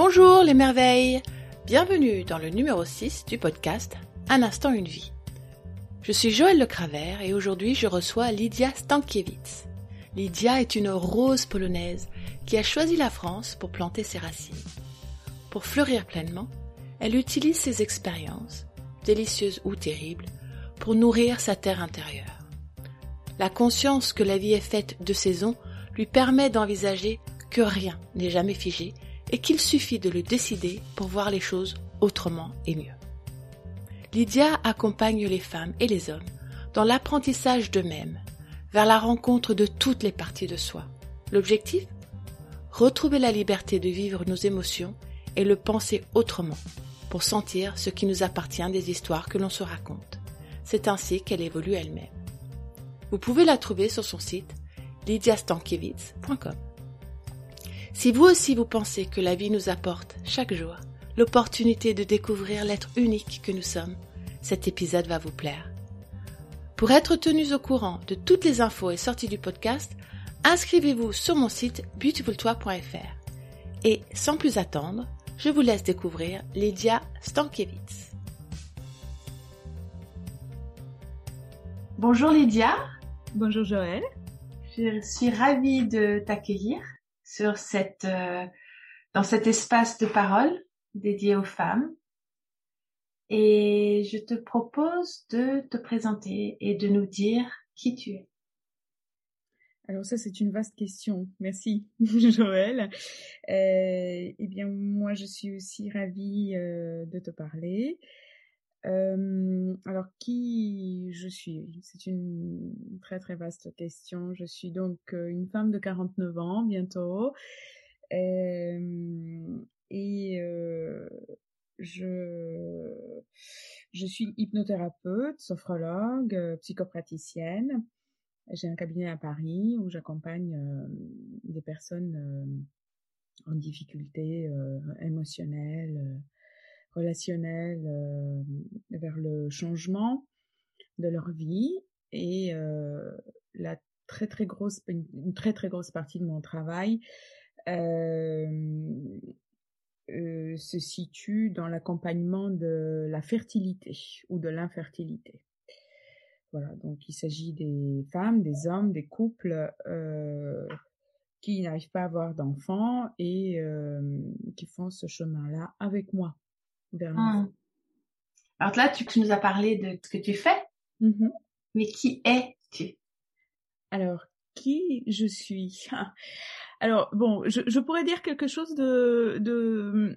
Bonjour les merveilles Bienvenue dans le numéro 6 du podcast Un instant une vie. Je suis Joël Le Cravert et aujourd'hui je reçois Lydia Stankiewicz. Lydia est une rose polonaise qui a choisi la France pour planter ses racines. Pour fleurir pleinement, elle utilise ses expériences, délicieuses ou terribles, pour nourrir sa terre intérieure. La conscience que la vie est faite de saisons lui permet d'envisager que rien n'est jamais figé et qu'il suffit de le décider pour voir les choses autrement et mieux. Lydia accompagne les femmes et les hommes dans l'apprentissage d'eux-mêmes, vers la rencontre de toutes les parties de soi. L'objectif? Retrouver la liberté de vivre nos émotions et le penser autrement, pour sentir ce qui nous appartient des histoires que l'on se raconte. C'est ainsi qu'elle évolue elle-même. Vous pouvez la trouver sur son site lydiastankiewicz.com. Si vous aussi vous pensez que la vie nous apporte chaque jour l'opportunité de découvrir l'être unique que nous sommes, cet épisode va vous plaire. Pour être tenus au courant de toutes les infos et sorties du podcast, inscrivez-vous sur mon site beautifultoi.fr. Et sans plus attendre, je vous laisse découvrir Lydia Stankiewicz. Bonjour Lydia. Bonjour Joël. Je suis ravie de t'accueillir sur cette, euh, dans cet espace de parole dédié aux femmes. Et je te propose de te présenter et de nous dire qui tu es. Alors ça, c'est une vaste question. Merci, Joël. Euh, eh bien, moi, je suis aussi ravie euh, de te parler. Alors, qui je suis? C'est une très très vaste question. Je suis donc une femme de 49 ans bientôt. Et je, je suis hypnothérapeute, sophrologue, psychopraticienne. J'ai un cabinet à Paris où j'accompagne des personnes en difficulté émotionnelle, relationnelle, vers le changement de leur vie. Et la très très grosse, une très très grosse partie de mon travail euh, se situe dans l'accompagnement de la fertilité ou de l'infertilité. Voilà, donc il s'agit des femmes, des hommes, des couples euh, qui n'arrivent pas à avoir d'enfants et euh, qui font ce chemin-là avec moi ah. Alors là, tu, nous as parlé de ce que tu fais, mm-hmm. mais qui es-tu? Alors, qui je suis? Alors bon, je, je, pourrais dire quelque chose de, de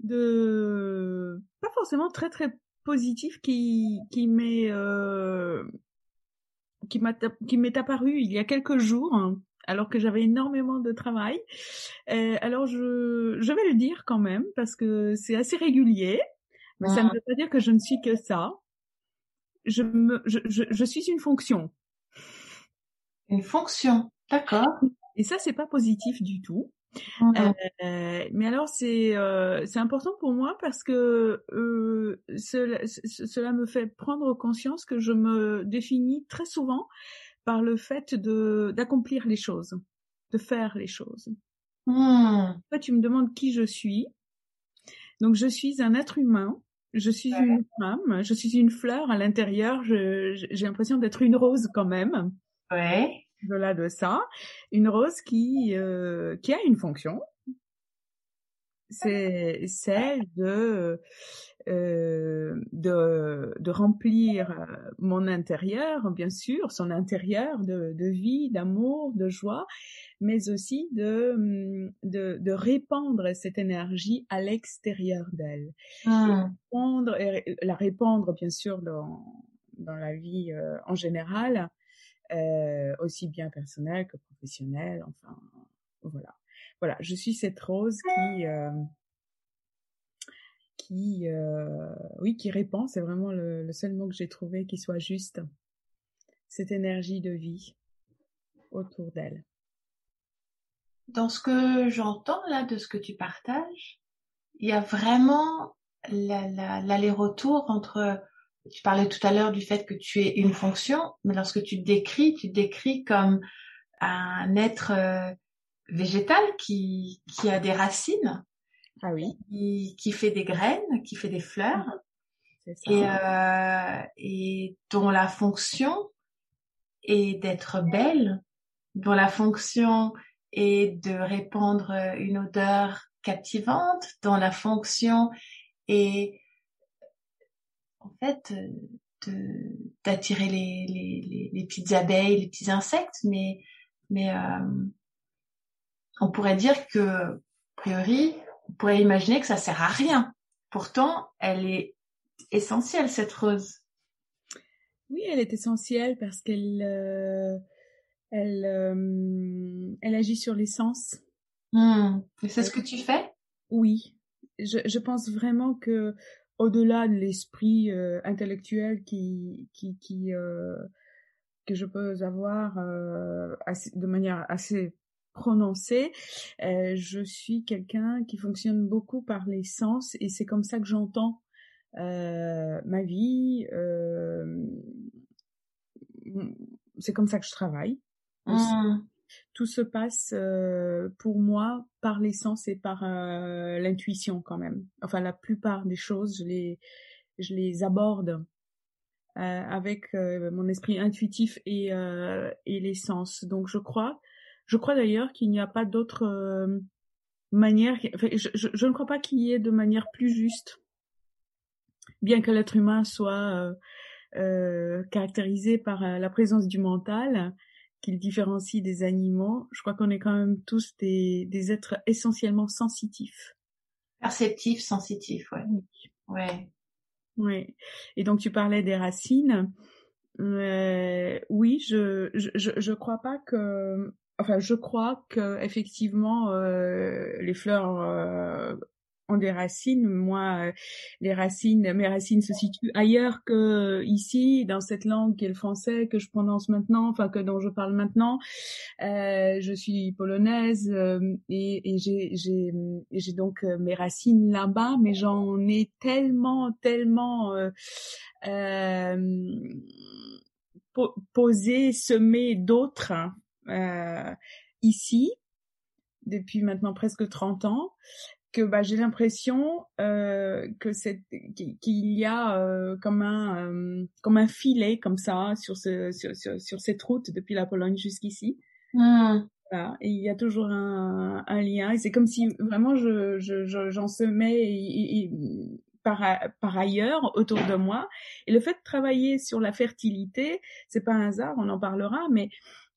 de pas forcément très très positif qui qui m'est euh, qui m'est apparu il y a quelques jours. hein, alors que j'avais énormément de travail. Euh, alors je je vais le dire quand même parce que c'est assez régulier, mais ça ne veut pas dire que je ne suis que ça. Je me je, je, je suis une fonction. Une fonction. D'accord. Et ça, c'est pas positif du tout. Euh, mais alors c'est euh, c'est important pour moi parce que euh, cela, cela me fait prendre conscience que je me définis très souvent par le fait de d'accomplir les choses, de faire les choses. Mmh. Fait, tu me demandes qui je suis. Donc je suis un être humain. Je suis une femme. Je suis une fleur à l'intérieur. J'ai l'impression d'être une rose quand même. Ouais au-delà de ça, une rose qui euh, qui a une fonction, c'est celle de euh, de de remplir mon intérieur, bien sûr, son intérieur de, de vie, d'amour, de joie, mais aussi de de, de répandre cette énergie à l'extérieur d'elle, ah. la répandre bien sûr dans dans la vie euh, en général, euh, aussi bien personnel que professionnel. Enfin, voilà. Voilà, je suis cette rose qui, euh, qui, euh, oui, qui répand. C'est vraiment le, seul mot que j'ai trouvé qui soit juste. Cette énergie de vie autour d'elle. Dans ce que j'entends là, de ce que tu partages, il y a vraiment l'aller-retour la, entre tu parlais tout à l'heure du fait que tu es une fonction, mais lorsque tu te décris, tu te décris comme un être euh, végétal qui, qui a des racines. Ah oui. Qui, qui fait des graines, qui fait des fleurs. Et, euh, et dont la fonction est d'être belle, dont la fonction est de répandre une odeur captivante, dont la fonction est en fait d'attirer les, les, les, petites abeilles, les petits insectes, mais mais euh, on pourrait dire que a priori on pourrait imaginer que ça sert à rien. Pourtant, elle est essentielle cette rose. Oui, elle est essentielle parce qu'elle euh, elle euh, elle agit sur les sens. Mmh. C'est ce que tu fais? Oui, je, je pense vraiment que au-delà de l'esprit euh, intellectuel qui qui qui euh, que je peux avoir euh, de manière assez prononcée, je suis quelqu'un qui fonctionne beaucoup par les sens et c'est comme ça que j'entends ma vie. c'est comme ça que je travaille. Mmh tout se passe euh, pour moi par l'essence et par euh, l'intuition quand même. Enfin, la plupart des choses, je les, je les aborde euh, avec mon esprit intuitif et, et l'essence. Donc, je crois, je crois d'ailleurs qu'il n'y a pas d'autre manière. Enfin, je, je, je, ne crois pas qu'il y ait de manière plus juste, bien que l'être humain soit caractérisé par la présence du mental qu'il différencie des animaux, je crois qu'on est quand même tous des, des êtres essentiellement sensitifs. Perceptifs, sensitifs, ouais. Ouais. Ouais. Et donc tu parlais des racines. Euh, oui, je, je je je crois pas que enfin je crois que effectivement euh, les fleurs euh, ont des racines. Moi, euh, les racines, mes racines se situent ailleurs que ici, dans cette langue qui est le français que je prononce maintenant, enfin que dont je parle maintenant. Euh, je suis polonaise euh, et, et j'ai, donc mes racines là-bas, mais j'en ai tellement, tellement euh, posé, semé d'autres ici depuis maintenant presque 30 ans que bah, j'ai l'impression euh, que c'est qu'il y a euh, comme un euh, comme un filet comme ça sur ce sur, sur, sur cette route depuis la Pologne jusqu'ici. Mmh. Voilà. Et il y a toujours un, un lien et c'est comme si vraiment je j'en je, semais et, et, par, par ailleurs autour de moi et le fait de travailler sur la fertilité c'est pas un hasard on en parlera mais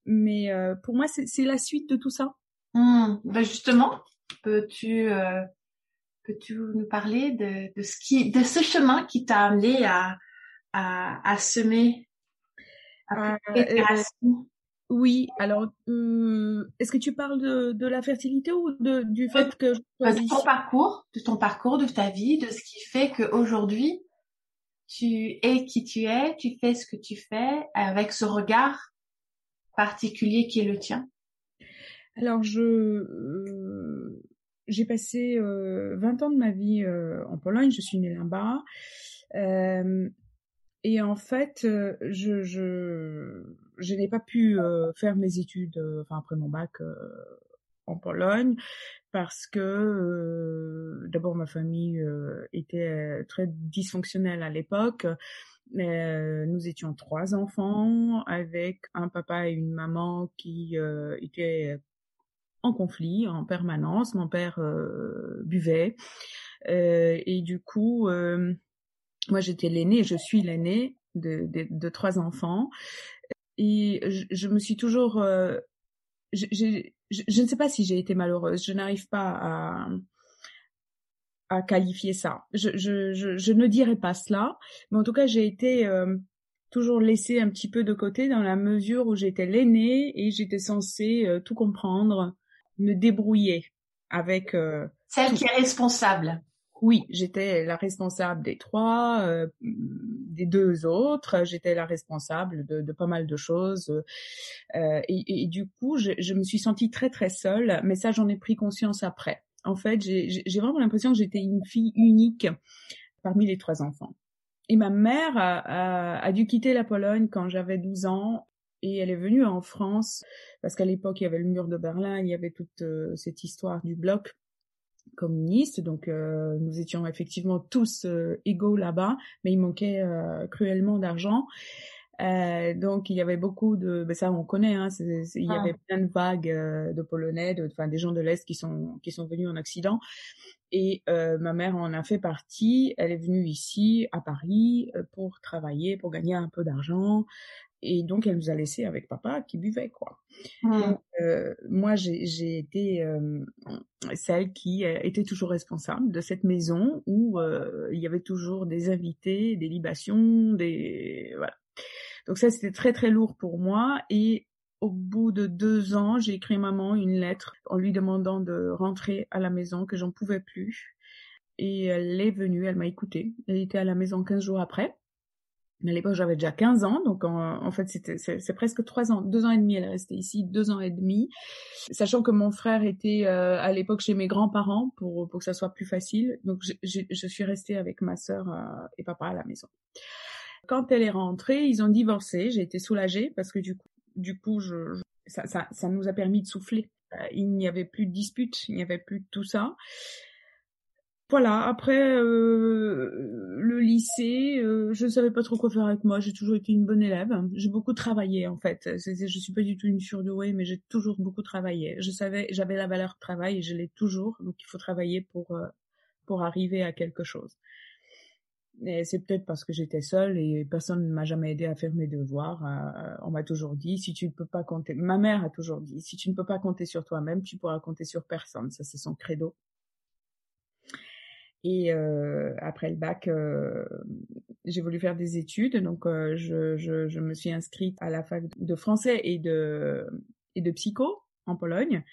mais euh, pour moi c'est la suite de tout ça. Mmh. Ben justement, Peux-tu euh, peux-tu nous parler de, de ce qui de ce chemin qui t'a amené à à, à semer à euh, oui, alors euh, est-ce que tu parles de, de la fertilité ou de, du fait que de ton parcours, de ton parcours, de ta vie, de ce qui fait qu'aujourd'hui tu es qui tu es, tu fais ce que tu fais avec ce regard particulier qui est le tien? Alors je euh, j'ai passé euh, 20 ans de ma vie euh, en Pologne, je suis née là-bas. Euh, et en fait, je, je, je n'ai pas pu faire mes études, enfin après mon bac en Pologne, parce que d'abord ma famille était très dysfonctionnelle à l'époque. Nous étions trois enfants avec un papa et une maman qui étaient en conflit en permanence. Mon père euh, buvait. Euh, et du coup, euh, moi j'étais l'aînée, je suis l'aînée de, trois enfants. Et je, me suis toujours, je, ne sais pas si j'ai été malheureuse, je n'arrive pas à à qualifier ça. Je, je, je, je, ne dirais pas cela, mais en tout cas, j'ai été toujours laissée un petit peu de côté dans la mesure où j'étais l'aînée et j'étais censée tout comprendre, me débrouiller avec euh, celle qui est responsable. Oui, j'étais la responsable des trois, euh, des deux autres. J'étais la responsable de, de, pas mal de choses. Euh, et, et, du coup, je, je, me suis sentie très très seule. Mais ça, j'en ai pris conscience après. En fait, j'ai vraiment l'impression que j'étais une fille unique parmi les trois enfants. Et ma mère a, dû quitter la Pologne quand j'avais 12 ans Et elle est venue en France parce qu'à l'époque, il y avait le mur de Berlin, il y avait toute euh, cette histoire du bloc communiste. Donc, euh, nous étions effectivement tous euh, égaux là-bas, mais il manquait cruellement d'argent. Donc, il y avait beaucoup de... Ben ça, on connaît, hein, il y ah. avait plein de vagues de Polonais, de, enfin, des gens de l'Est qui sont, qui sont venus en Occident. Et ma mère en a fait partie. Elle est venue ici, à Paris, pour travailler, pour gagner un peu d'argent. Et donc, elle nous a laissé avec papa qui buvait, quoi. Mmh. euh, moi, j'ai été euh, celle qui euh, était toujours responsable de cette maison où euh, il y avait toujours des invités, des libations, des... Voilà. Donc ça, c'était très, très lourd pour moi. Et au bout de deux ans, j'ai écrit à maman une lettre en lui demandant de rentrer à la maison, que j'en pouvais plus. Et elle est venue, elle m'a écoutée. Elle était à la maison 15 jours après. Mais à l'époque, j'avais déjà 15 ans, donc en, fait, c'était c'est presque trois ans, deux ans et demi. Elle est restée ici deux ans et demi, sachant que mon frère était euh, à l'époque chez mes grands-parents pour pour que ça soit plus facile. Donc, je, je, je suis restée avec ma sœur euh, et papa à la maison. Quand elle est rentrée, ils ont divorcé. J'ai été soulagée parce que du coup, du coup, je, ça, ça, ça nous a permis de souffler. Euh, il n'y avait plus de disputes, il n'y avait plus de tout ça voilà, après euh, le lycée, euh, je ne savais pas trop quoi faire avec moi. J'ai toujours été une bonne élève. J'ai beaucoup travaillé en fait. Je suis pas du tout une surdouée, mais j'ai toujours beaucoup travaillé. Je savais, j'avais la valeur travail et je l'ai toujours. Donc il faut travailler pour euh, pour arriver à quelque chose. C'est peut-être parce que j'étais seule et personne ne m'a jamais aidé à faire mes devoirs. on m'a toujours dit si tu ne peux pas compter. Ma mère a toujours dit si tu ne peux pas compter sur toi-même, tu pourras compter sur personne. Ça c'est son credo. Et euh, après le bac, euh, j'ai voulu faire des études, donc euh, je, me suis inscrite à la fac de français et de psycho en Pologne.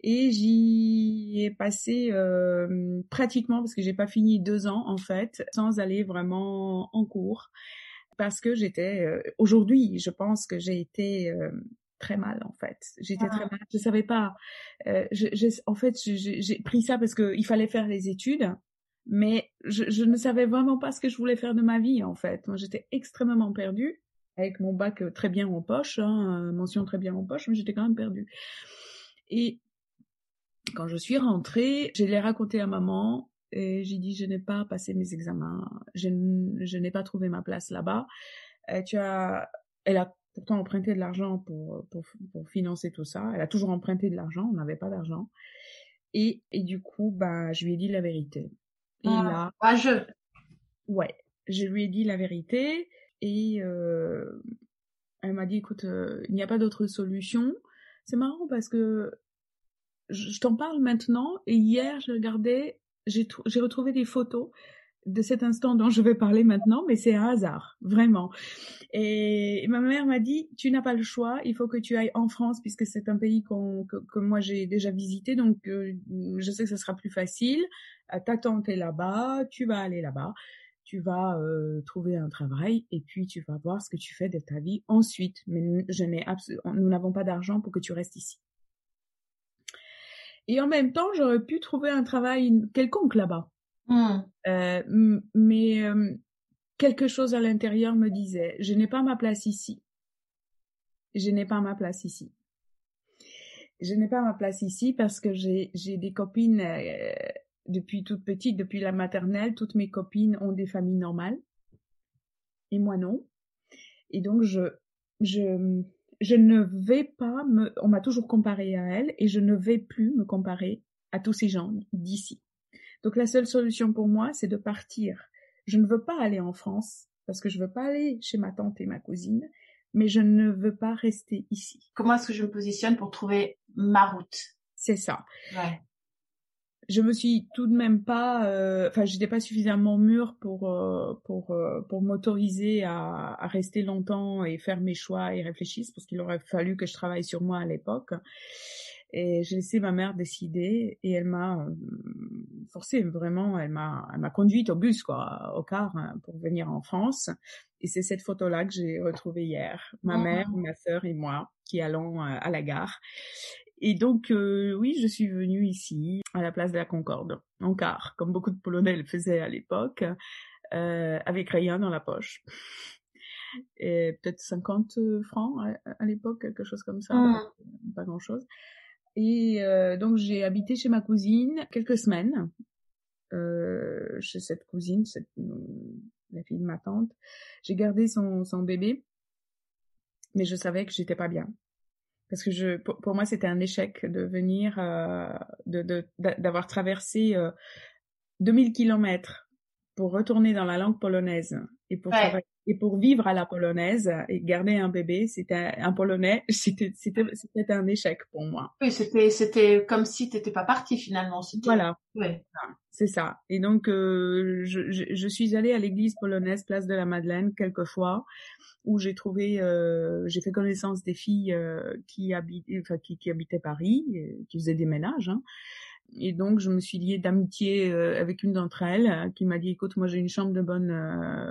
Et j'y ai passé euh, pratiquement parce que j'ai pas fini deux ans en fait, sans aller vraiment en cours, parce que j'étais euh, aujourd'hui, je pense que j'ai été très mal en fait. J'étais très ah. mal. Je savais pas. Euh, je, je, en fait, j'ai pris ça parce qu'il fallait faire les études mais je, je, ne savais vraiment pas ce que je voulais faire de ma vie en fait. Moi, j'étais extrêmement perdue avec mon bac euh, très bien en poche, hein, euh, mention très bien en poche, mais j'étais quand même perdue. Et quand je suis rentrée, je l'ai raconté à maman et j'ai dit je n'ai pas passé mes examens, je, je n'ai pas trouvé ma place là-bas. Tu as, elle a pourtant emprunté de l'argent pour, pour, pour financer tout ça. Elle a toujours emprunté de l'argent, on n'avait pas d'argent. Et, et du coup, bah, je lui ai dit la vérité. Et ah, là, je. Ouais, je lui ai dit la vérité et euh, elle m'a dit écoute, euh, il n'y a pas d'autre solution. C'est marrant parce que je, t'en parle maintenant et hier je regardais, j'ai j'ai retrouvé des photos de cet instant dont je vais parler maintenant, mais c'est un hasard, vraiment. Et ma mère m'a dit, tu n'as pas le choix, il faut que tu ailles en France puisque c'est un pays que, moi j'ai déjà visité, donc euh, je sais que ce sera plus facile. Euh, ta tante est là-bas, tu vas aller là-bas, tu vas euh, trouver un travail et puis tu vas voir ce que tu fais de ta vie ensuite. Mais je n'ai nous n'avons pas d'argent pour que tu restes ici. Et en même temps, j'aurais pu trouver un travail quelconque là-bas. Mmh. Euh, mais euh, quelque chose à l'intérieur me disait, je n'ai pas ma place ici. Je n'ai pas ma place ici. Je n'ai pas ma place ici parce que j'ai des copines euh, depuis toute petite, depuis la maternelle, toutes mes copines ont des familles normales et moi non. Et donc je je je ne vais pas me on m'a toujours comparé à elle et je ne vais plus me comparer à tous ces gens d'ici. Donc la seule solution pour moi, c'est de partir. Je ne veux pas aller en France parce que je veux pas aller chez ma tante et ma cousine, mais je ne veux pas rester ici. Comment est-ce que je me positionne pour trouver ma route? C'est ça. Ouais. Je me suis tout de même pas, euh, enfin, j'étais pas suffisamment mûre pour euh, pour euh, pour m'autoriser à, à rester longtemps et faire mes choix et réfléchir, parce qu'il aurait fallu que je travaille sur moi à l'époque. Et j'ai laissé ma mère décider et elle m'a euh, forcé vraiment, elle m'a, elle m'a conduite au bus quoi, au car hein, pour venir en France. Et c'est cette photo-là que j'ai retrouvée hier, ma ah. mère, ma sœur et moi qui allons à la gare. Et donc euh, oui, je suis venue ici à la place de la Concorde en car, comme beaucoup de Polonais le faisaient à l'époque, euh, avec rien dans la poche. et peut-être 50 francs à, l'époque, quelque chose comme ça, mmh. pas grand-chose. Et donc j'ai habité chez ma cousine quelques semaines, chez cette cousine, cette, la fille de ma tante. J'ai gardé son, son bébé, mais je savais que j'étais pas bien parce que je, pour, moi, c'était un échec de venir, euh, de, d'avoir traversé euh, 2000 kilomètres pour retourner dans la langue polonaise et pour et pour vivre à la polonaise et garder un bébé, c'était un polonais, c'était c'était c'était un échec pour moi. Oui, c'était c'était comme si t'étais pas parti finalement. Voilà. Ouais. C'est ça. Et donc euh, je, je, je, suis allée à l'église polonaise Place de la Madeleine quelques fois où j'ai trouvé, euh, j'ai fait connaissance des filles euh, qui, habitaient, enfin, qui, qui, habitaient Paris, qui faisaient des ménages. Hein. Et donc, je me suis liée d'amitié euh, avec une d'entre elles qui m'a dit, écoute, moi j'ai une chambre de bonne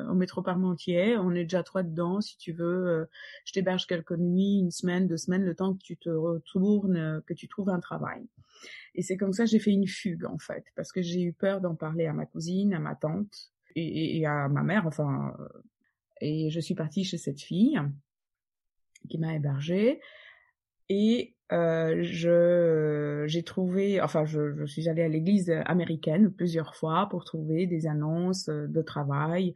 au métro Parmentier, on est déjà trois dedans, si tu veux, je t'héberge quelques nuits, une semaine, deux semaines, le temps que tu te retournes, que tu trouves un travail. Et c'est comme ça j'ai fait une fugue, en fait, parce que j'ai eu peur d'en parler à ma cousine, à ma tante et, et à ma mère, enfin, et je suis partie chez cette fille qui m'a hébergée. Et euh, je j'ai trouvé, enfin, je, je suis allée à l'église américaine plusieurs fois pour trouver des annonces de travail.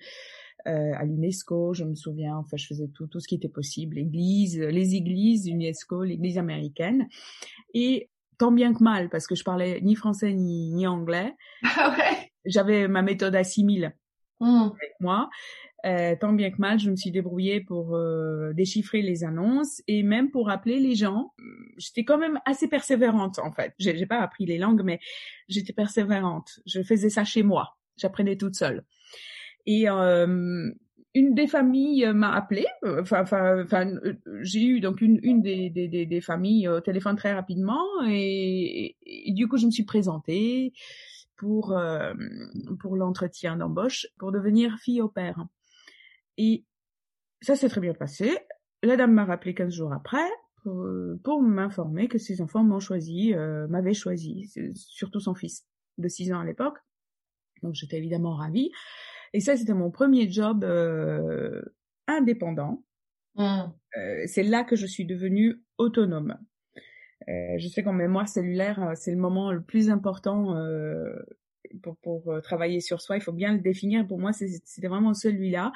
Euh, à l'UNESCO, je me souviens, enfin, je faisais tout, tout ce qui était possible, l'église, les églises, l'UNESCO, l'église américaine. Et tant bien que mal, parce que je parlais ni français ni, ni anglais, ah ouais. j'avais ma méthode assimile avec moi. Euh, tant bien que mal, je me suis débrouillée pour euh, déchiffrer les annonces et même pour appeler les gens. J'étais quand même assez persévérante en fait. J'ai pas appris les langues, mais j'étais persévérante. Je faisais ça chez moi. J'apprenais toute seule. Et euh, une des familles m'a appelée. Enfin, enfin, j'ai eu donc une, une des, des, des, familles au téléphone très rapidement et, du coup je me suis présentée pour pour l'entretien d'embauche pour devenir fille au père. Et ça s'est très bien passé. La dame m'a rappelé 15 jours après pour, m'informer que ses enfants m'ont choisi, euh, m'avaient choisi, surtout son fils de 6 ans à l'époque. Donc j'étais évidemment ravie. Et ça, c'était mon premier job euh, indépendant. Mmh. Euh, c'est là que je suis devenue autonome. Euh, je sais qu'en mémoire cellulaire, c'est le moment le plus important pour, pour euh, travailler sur soi, il faut bien le définir. Pour moi, c'était vraiment celui-là.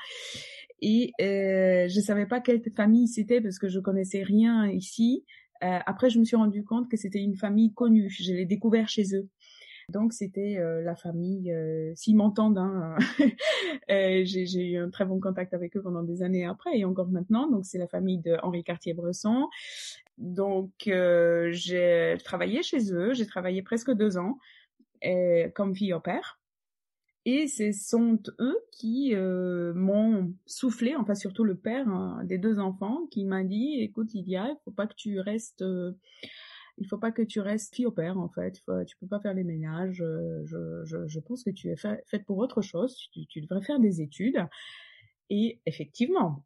Et euh, je savais pas quelle famille c'était parce que je connaissais rien ici. Euh, après, je me suis rendu compte que c'était une famille connue. Je l'ai découvert chez eux. Donc c'était euh, la famille, euh, s'ils m'entendent, hein, euh, j'ai eu un très bon contact avec eux pendant des années après et encore maintenant. Donc c'est la famille de Henri Cartier-Bresson. Donc j'ai travaillé chez eux, j'ai travaillé presque deux ans comme fille au père. Et ce sont eux qui euh, m'ont soufflé, enfin surtout le père hein, des deux enfants, qui m'a dit "Écoute, Lydia, il faut pas que tu restes, euh, il faut pas que tu restes fille au père en fait. tu peux pas faire les ménages. Euh, je, je, je pense que tu es faite pour autre chose. Tu, tu, devrais faire des études." Et effectivement,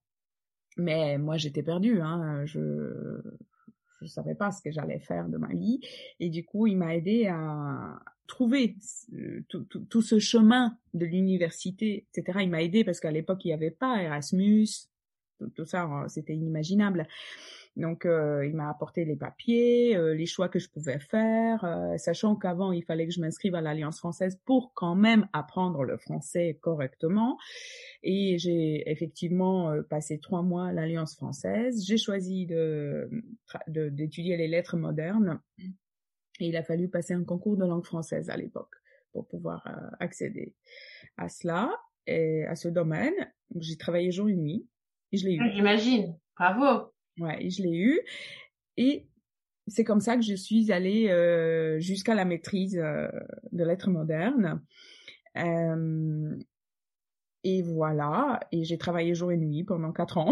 mais moi j'étais perdue. Hein, je je savais pas ce que j'allais faire de ma vie. Et du coup, il m'a aidé à trouver tout, tout, tout ce chemin de l'université, etc. Il m'a aidé parce qu'à l'époque, il n'y avait pas Erasmus, tout, ça, hein, c'était inimaginable. Donc, euh, il m'a apporté les papiers, euh, les choix que je pouvais faire, euh, sachant qu'avant, il fallait que je m'inscrive à l'Alliance française pour quand même apprendre le français correctement. Et j'ai effectivement passé trois mois à l'Alliance française. J'ai choisi de d'étudier les lettres modernes. Et il a fallu passer un concours de langue française à l'époque pour pouvoir accéder à cela et à ce domaine. J'ai travaillé jour et nuit et je l'ai eu. J'imagine. Bravo. Ouais, je l'ai eu. Et c'est comme ça que je suis allée euh, jusqu'à la maîtrise euh, de lettres modernes. Euh, et voilà, et j'ai travaillé jour et nuit pendant quatre ans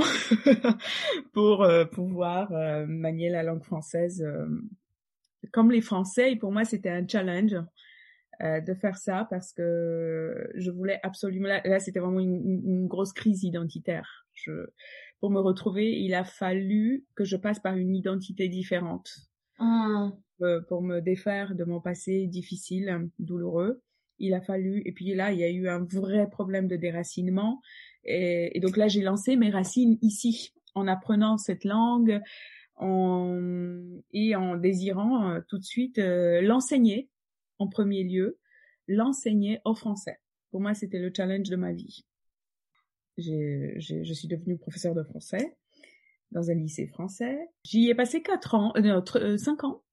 pour pouvoir manier la langue française comme les Français. Et pour moi, c'était un challenge de faire ça parce que je voulais absolument. Là, c'était vraiment une, une, grosse crise identitaire. Je, pour me retrouver, il a fallu que je passe par une identité différente. Ah. Euh, pour me défaire de mon passé difficile, douloureux. Il a fallu, et puis là, il y a eu un vrai problème de déracinement. Et, donc là, j'ai lancé mes racines ici, en apprenant cette langue en, et en désirant euh, tout de suite euh, l'enseigner en premier lieu, l'enseigner au français. Pour moi, c'était le challenge de ma vie. Je suis devenue professeure de français dans un lycée français. J'y ai passé quatre ans, euh, euh cinq ans.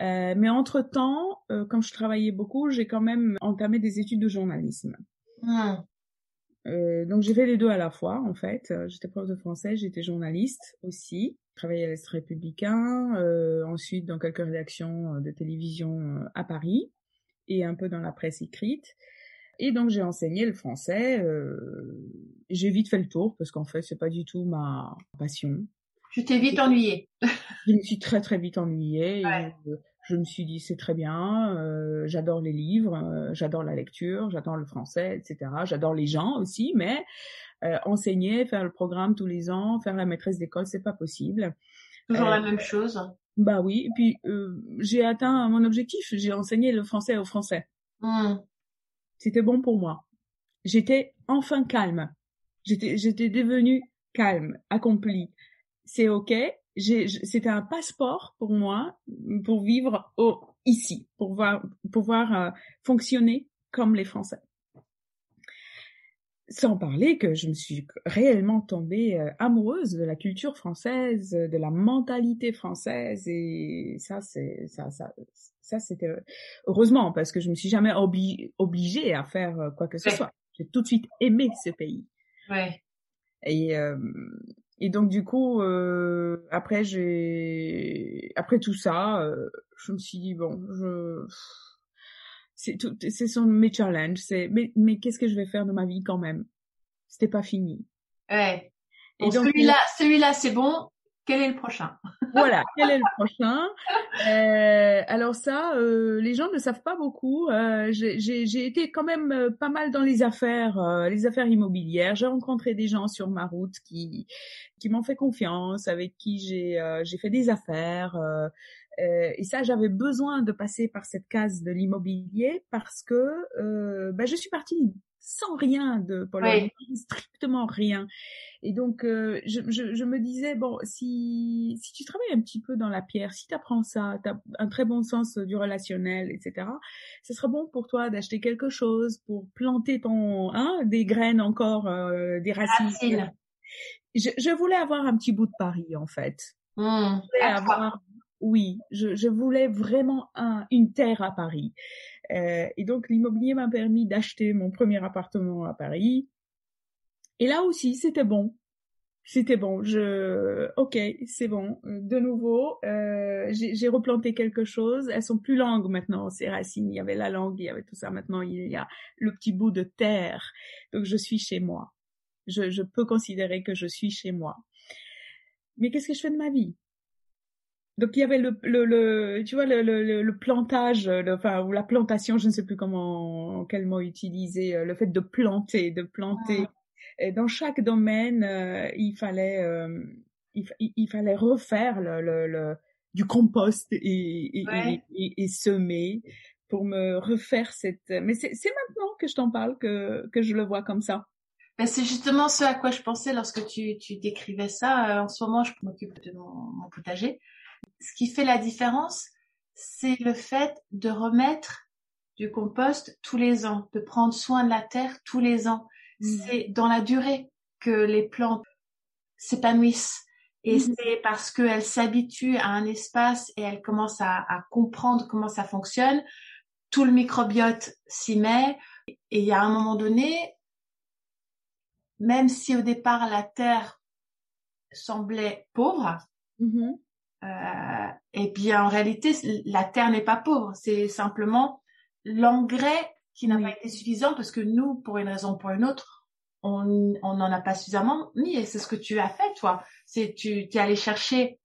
Euh, mais entre-temps, euh, quand je travaillais beaucoup, j'ai quand même entamé des études de journalisme. Euh, donc j'ai fait les deux à la fois en fait. J'étais prof de français, j'étais journaliste aussi. Je travaillais à l'Est républicain, ensuite dans quelques rédactions de télévision à Paris et un peu dans la presse écrite. Et donc j'ai enseigné le français. Euh, j'ai vite fait le tour parce qu'en fait c'est pas du tout ma passion. Tu t'es vite ennuyée. je me suis très très vite ennuyée. je me suis dit c'est très bien. Euh, j'adore les livres, euh, j'adore la lecture, j'adore le français, etc. J'adore les gens aussi, mais euh, enseigner, faire le programme tous les ans, faire la maîtresse d'école, c'est pas possible. Toujours la même chose. Bah oui. Et puis j'ai atteint mon objectif. J'ai enseigné le français aux Français. Mmh. C'était bon pour moi. J'étais enfin calme. J'étais, j'étais devenue calme, accomplie. C'est ok. c'était un passeport pour moi pour vivre au, ici, pour pouvoir, pouvoir euh, fonctionner comme les Français. Sans parler que je me suis réellement tombée euh, amoureuse de la culture française, de la mentalité française, et ça, c'est ça, ça, ça c'était heureusement parce que je me suis jamais obligée à faire euh, quoi que ce soit. J'ai tout de suite aimé ce pays. Ouais. Et euh, et donc du coup euh, après j'ai après tout ça, euh, je me suis dit bon, je c'est tout c'est son mes challenges, c'est mais mais qu'est-ce que je vais faire de ma vie quand même? C'était pas fini. Ouais. Et donc celui-là celui-là c'est bon, quel est le prochain? Voilà, quel est le prochain? Euh, Alors ça, euh, les gens ne savent pas beaucoup. Euh, j'ai été quand même euh, pas mal dans les affaires, euh, les affaires immobilières. J'ai rencontré des gens sur ma route qui qui m'ont fait confiance, avec qui j'ai j'ai fait des affaires. Et ça, j'avais besoin de passer par cette case de l'immobilier parce que ben, je suis partie sans rien de Pologne, strictement rien. Et donc, euh, je, je, je, me disais, bon, si, si tu travailles un petit peu dans la pierre, si tu apprends ça, tu as un très bon sens du relationnel, etc., ce sera bon pour toi d'acheter quelque chose pour planter ton, hein, des graines encore, euh, des racines. Je, je, voulais avoir un petit bout de Paris, en fait. Mmh, avoir, oui, je, voulais vraiment un, une terre à Paris. Euh, et donc l'immobilier m'a permis d'acheter mon premier appartement à Paris. Et là aussi, c'était bon. C'était bon. Je, ok, c'est bon. De nouveau, euh, j'ai replanté quelque chose. Elles sont plus longues maintenant, ces racines. Il y avait la langue, il y avait tout ça. Maintenant, il y a le petit bout de terre. Donc, je suis chez moi. Je peux considérer que je suis chez moi. Mais qu'est-ce que je fais de ma vie? Donc il y avait le, le, le tu vois le, le, le plantage, enfin ou la plantation, je ne sais plus comment quel mot utiliser, euh, le fait de planter, de planter. Et dans chaque domaine, euh, il fallait euh, il, il, fallait refaire le, le, le du compost et, et, et, et, semer pour me refaire cette. Mais c'est maintenant que je t'en parle que que je le vois comme ça. Ben c'est justement ce à quoi je pensais lorsque tu, tu décrivais ça. en ce moment, je m'occupe de mon, mon potager ce qui fait la différence, c'est le fait de remettre du compost tous les ans, de prendre soin de la terre tous les ans. Mmh. C'est dans la durée que les plantes s'épanouissent. Et mmh. c'est parce qu'elles s'habituent à un espace et elles commencent à, à, comprendre comment ça fonctionne. Tout le microbiote s'y met. Et il y a un moment donné, même si au départ la terre semblait pauvre, mmh euh, et puis en réalité, la terre n'est pas pauvre, c'est simplement l'engrais qui n'a pas été suffisant parce que nous, pour une raison ou pour une autre, on n'en a pas suffisamment mis. Et c'est ce que tu as fait, toi. C'est tu es allé chercher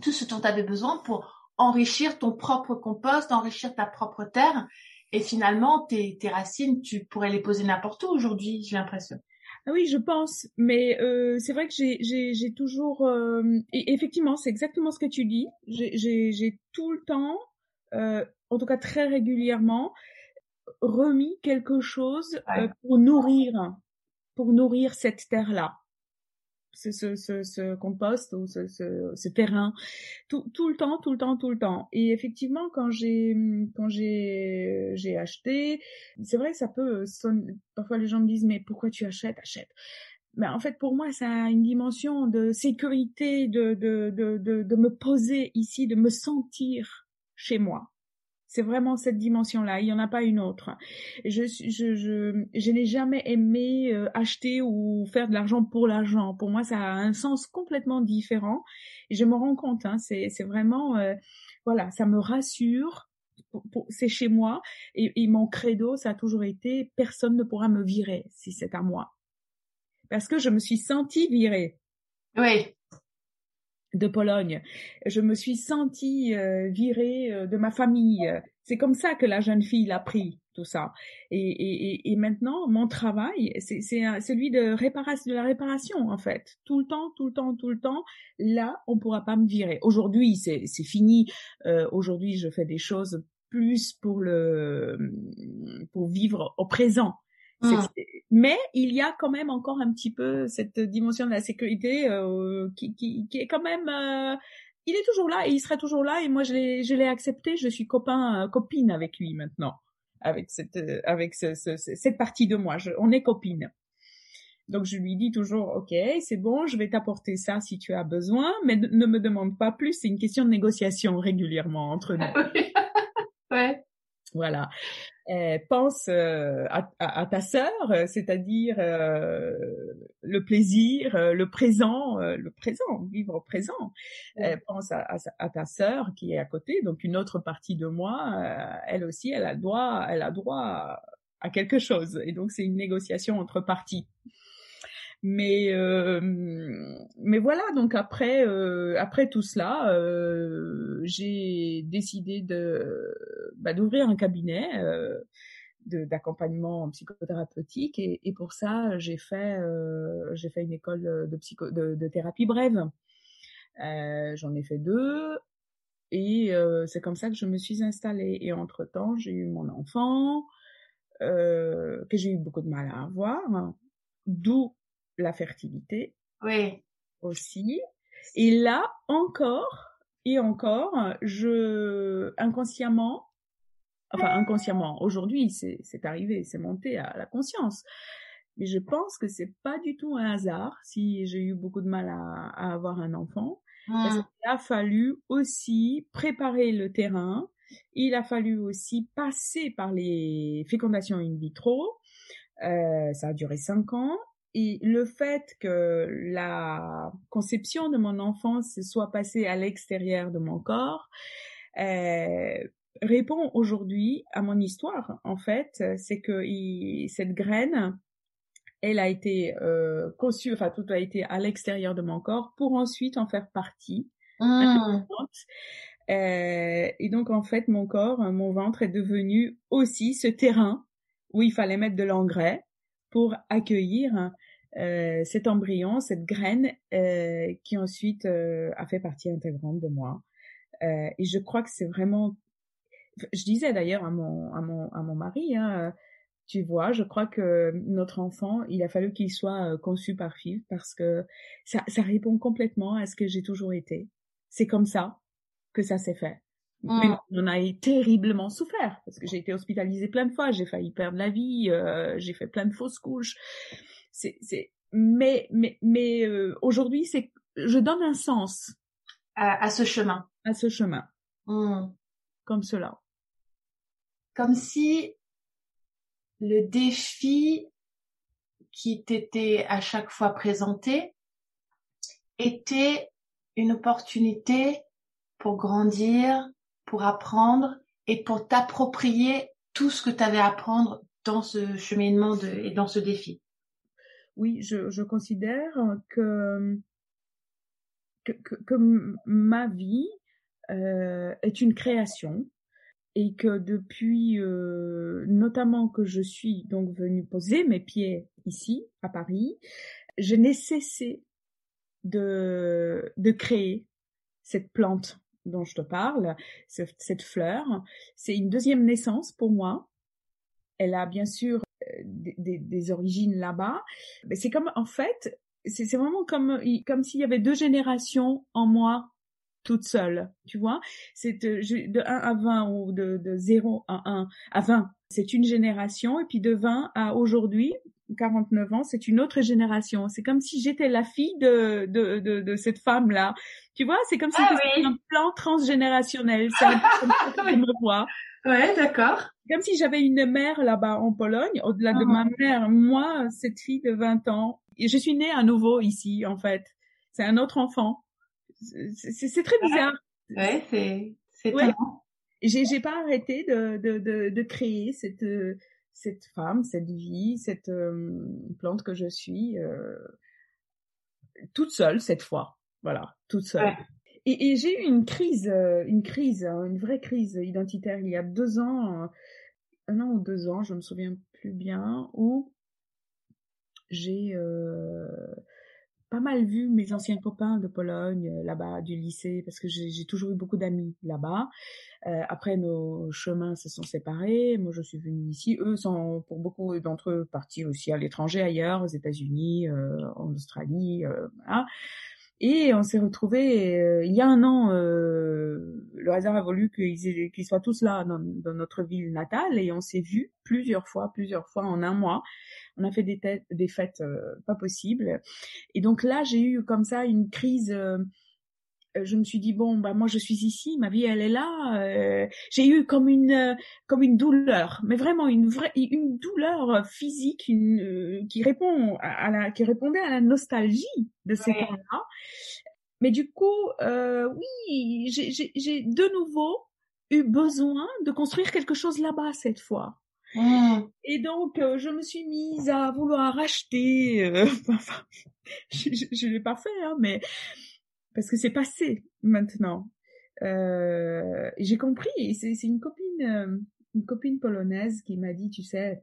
tout ce dont tu avais besoin pour enrichir ton propre compost, enrichir ta propre terre. Et finalement, tes, tes racines, tu pourrais les poser n'importe où aujourd'hui, j'ai l'impression. Ah oui, je pense, mais euh, c'est vrai que j'ai, toujours... Euh, et effectivement, c'est exactement ce que tu dis. J'ai tout le temps, euh, en tout cas très régulièrement, remis quelque chose euh, pour nourrir pour nourrir cette terre-là ce, ce, compost ou ce, terrain tout, tout, le temps, tout le temps, tout le temps. Et effectivement, quand j'ai quand j'ai j'ai acheté, c'est vrai, ça peut sonner, parfois les gens me disent mais pourquoi tu achètes, achète? Mais en fait, pour moi, ça a une dimension de sécurité, de, de, de, de me poser ici, de me sentir chez moi. C'est vraiment cette dimension-là. Il n'y en a pas une autre. Je, je, je, je n'ai jamais aimé euh, acheter ou faire de l'argent pour l'argent. Pour moi, ça a un sens complètement différent. Et je me rends compte, hein, c'est, vraiment, euh, voilà, ça me rassure. C'est chez moi. Et, et mon credo, ça a toujours été, personne ne pourra me virer si c'est à moi. Parce que je me suis sentie virée. Oui de Pologne. Je me suis sentie euh, virée euh, de ma famille. C'est comme ça que la jeune fille l'a pris tout ça. Et, et, et maintenant, mon travail, c'est celui de réparation, de la réparation en fait. Tout le temps, tout le temps, tout le temps. Là, on pourra pas me virer. Aujourd'hui, c'est fini. Euh, Aujourd'hui, je fais des choses plus pour le pour vivre au présent. Ah. Mais il y a quand même encore un petit peu cette dimension de la sécurité euh, qui, qui, qui, est quand même... Euh, il est toujours là et il sera toujours là et moi je l'ai je l'ai accepté. Je suis copain euh, copine avec lui maintenant, avec cette avec ce, cette partie de moi. Je, on est copine. Donc je lui dis toujours, ok, c'est bon, je vais t'apporter ça si tu as besoin, mais ne me demande pas plus. C'est une question de négociation régulièrement entre nous. ouais. Voilà. Euh, pense euh, à, à, ta sœur, euh, c'est-à-dire euh, le plaisir, le présent, le présent, vivre au présent. pense à, à, ta sœur qui est à côté, donc une autre partie de moi, elle aussi, elle a droit, elle a droit à quelque chose. Et donc c'est une négociation entre parties. Mais euh, mais voilà, donc après euh, après tout cela, euh, j'ai décidé de bah, d'ouvrir un cabinet euh, d'accompagnement psychothérapeutique et, et, pour ça j'ai fait euh, j'ai fait une école de psycho de, de thérapie brève. J'en ai fait deux et c'est comme ça que je me suis installée. Et entre temps j'ai eu mon enfant que j'ai eu beaucoup de mal à avoir, d'où la fertilité. Oui. Aussi. Et là, encore et encore, je, inconsciemment, enfin, inconsciemment, aujourd'hui, c'est, arrivé, c'est monté à la conscience. Mais je pense que c'est pas du tout un hasard si j'ai eu beaucoup de mal à, à avoir un enfant. Parce mmh. qu'il a fallu aussi préparer le terrain. Il a fallu aussi passer par les fécondations in vitro. Euh, ça a duré cinq ans et le fait que la conception de mon enfance soit passée à l'extérieur de mon corps euh, répond aujourd'hui à mon histoire. En fait, c'est que cette graine, elle a été euh, conçue, enfin tout a été à l'extérieur de mon corps pour ensuite en faire partie. Mmh. Euh, et donc en fait, mon corps, mon ventre est devenu aussi ce terrain où il fallait mettre de l'engrais pour accueillir euh, cet embryon, cette graine qui ensuite a fait partie intégrante de moi. et je crois que c'est vraiment, je disais d'ailleurs à mon à mon à mon mari, hein, tu vois, je crois que notre enfant, il a fallu qu'il soit conçu par FIV parce que ça, ça répond complètement à ce que j'ai toujours été. C'est comme ça que ça s'est fait. Mmh. Mais on a terriblement souffert parce que j'ai été hospitalisée plein de fois, j'ai failli perdre la vie, j'ai fait plein de fausses couches c'est, mais, mais, mais euh, aujourd'hui, c'est, je donne un sens à, ce chemin. À ce chemin. Mmh. Comme cela. Comme si le défi qui t'était à chaque fois présenté était une opportunité pour grandir, pour apprendre et pour t'approprier tout ce que tu avais à apprendre dans ce cheminement de, et dans ce défi. Oui, je, je considère que, que, que, ma vie euh, est une création et que depuis, euh, notamment que je suis donc venue poser mes pieds ici, à Paris, je n'ai cessé de, de créer cette plante dont je te parle, cette fleur. C'est une deuxième naissance pour moi elle a bien sûr des, des, origines là-bas. Mais c'est comme, en fait, c'est vraiment comme, comme s'il y avait deux générations en moi toute seule, tu vois. C'est de, de 1 à 20 ou de, de 0 à 1 à 20, c'est une génération, et puis de 20 à aujourd'hui, 49 ans, c'est une autre génération. C'est comme si j'étais la fille de, de, de, de cette femme-là. Tu vois, c'est comme si ah c'était un plan transgénérationnel. C'est comme ça que je me vois. Ouais, d'accord. Comme si j'avais une mère là-bas en Pologne, au-delà de ma uh-huh. mère, moi, cette fille de 20 ans. Et je suis née à nouveau ici, en fait. C'est un autre enfant. C'est très bizarre. Ouais, c'est c'est ouais. J'ai j'ai pas arrêté de de de, de créer cette cette femme, cette vie, cette euh, plante que je suis euh, toute seule cette fois. Voilà, toute seule. Et, et j'ai eu une crise, euh, une crise, hein, une vraie crise identitaire il y a deux ans, un an ou deux ans, je me souviens plus bien, où j'ai pas mal vu mes anciens copains de Pologne euh, là-bas du lycée parce que j'ai toujours eu beaucoup d'amis là-bas. Euh, après nos chemins se sont séparés, moi je suis venue ici. Eux sont pour beaucoup d'entre eux partis aussi à l'étranger ailleurs, aux États-Unis, euh, en Australie, euh, voilà. Et on s'est retrouvés euh, il y a un an. le hasard a voulu qu'ils qu'ils soient tous là dans, dans, notre ville natale et on s'est vus plusieurs fois, plusieurs fois en un mois on a fait des, des fêtes euh, pas possibles. Et donc là, j'ai eu comme ça une crise. Euh, je me suis dit bon bah moi je suis ici, ma vie elle est là. Euh, j'ai eu comme une comme une douleur, mais vraiment une vraie une douleur physique, une qui répond à la qui répondait à la nostalgie de ces temps-là. Mais du coup, euh, oui, j'ai de nouveau eu besoin de construire quelque chose là-bas cette fois. Mmh. Et donc, euh, je me suis mise à vouloir acheter. Euh, enfin, je ne l'ai pas fait, hein, mais parce que c'est passé maintenant. Euh, j'ai compris. C'est une copine, euh, une copine polonaise qui m'a dit, tu sais,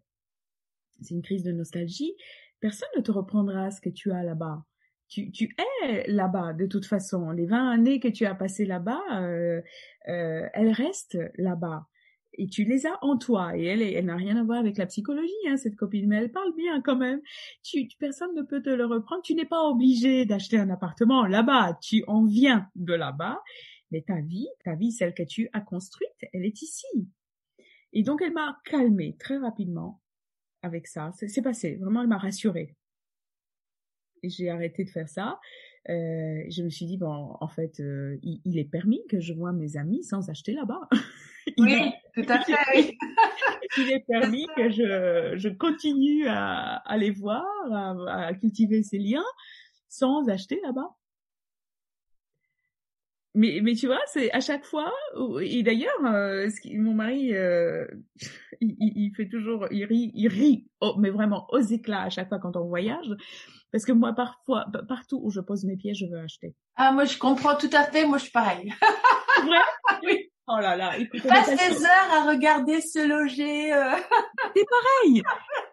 c'est une crise de nostalgie. Personne ne te reprendra ce que tu as là-bas. Tu, tu es là-bas de toute façon. Les 20 années que tu as passées là-bas, euh, elles restent là-bas et tu les as en toi. Et elle, elle n'a rien à voir avec la psychologie, hein, cette copine, mais elle parle bien quand même. Tu, personne ne peut te le reprendre. Tu n'es pas obligé d'acheter un appartement là-bas. Tu en viens de là-bas, mais ta vie, ta vie, celle que tu as construite, elle est ici. Et donc elle m'a calmée très rapidement avec ça. C'est passé. Vraiment, elle m'a rassurée. Et j'ai arrêté de faire ça. Euh, je me suis dit bon, en fait, euh, il, il, est permis que je vois mes amis sans acheter là-bas. Oui, tout à fait. Oui. il est permis que je, je continue à, à les voir, à, à cultiver ces liens sans acheter là-bas. Mais, mais tu vois, c'est à chaque fois. Et d'ailleurs, euh, mon mari, euh, il, il, fait toujours, il rit, il rit, oh, mais vraiment aux éclats à chaque fois quand on voyage, parce que moi, parfois, partout où je pose mes pieds, je veux acheter. Ah, moi, je comprends tout à fait. Moi, je suis pareil. vrai? Oui. Oh là là, écoute, passe des heures à regarder se loger. Euh... C'est pareil.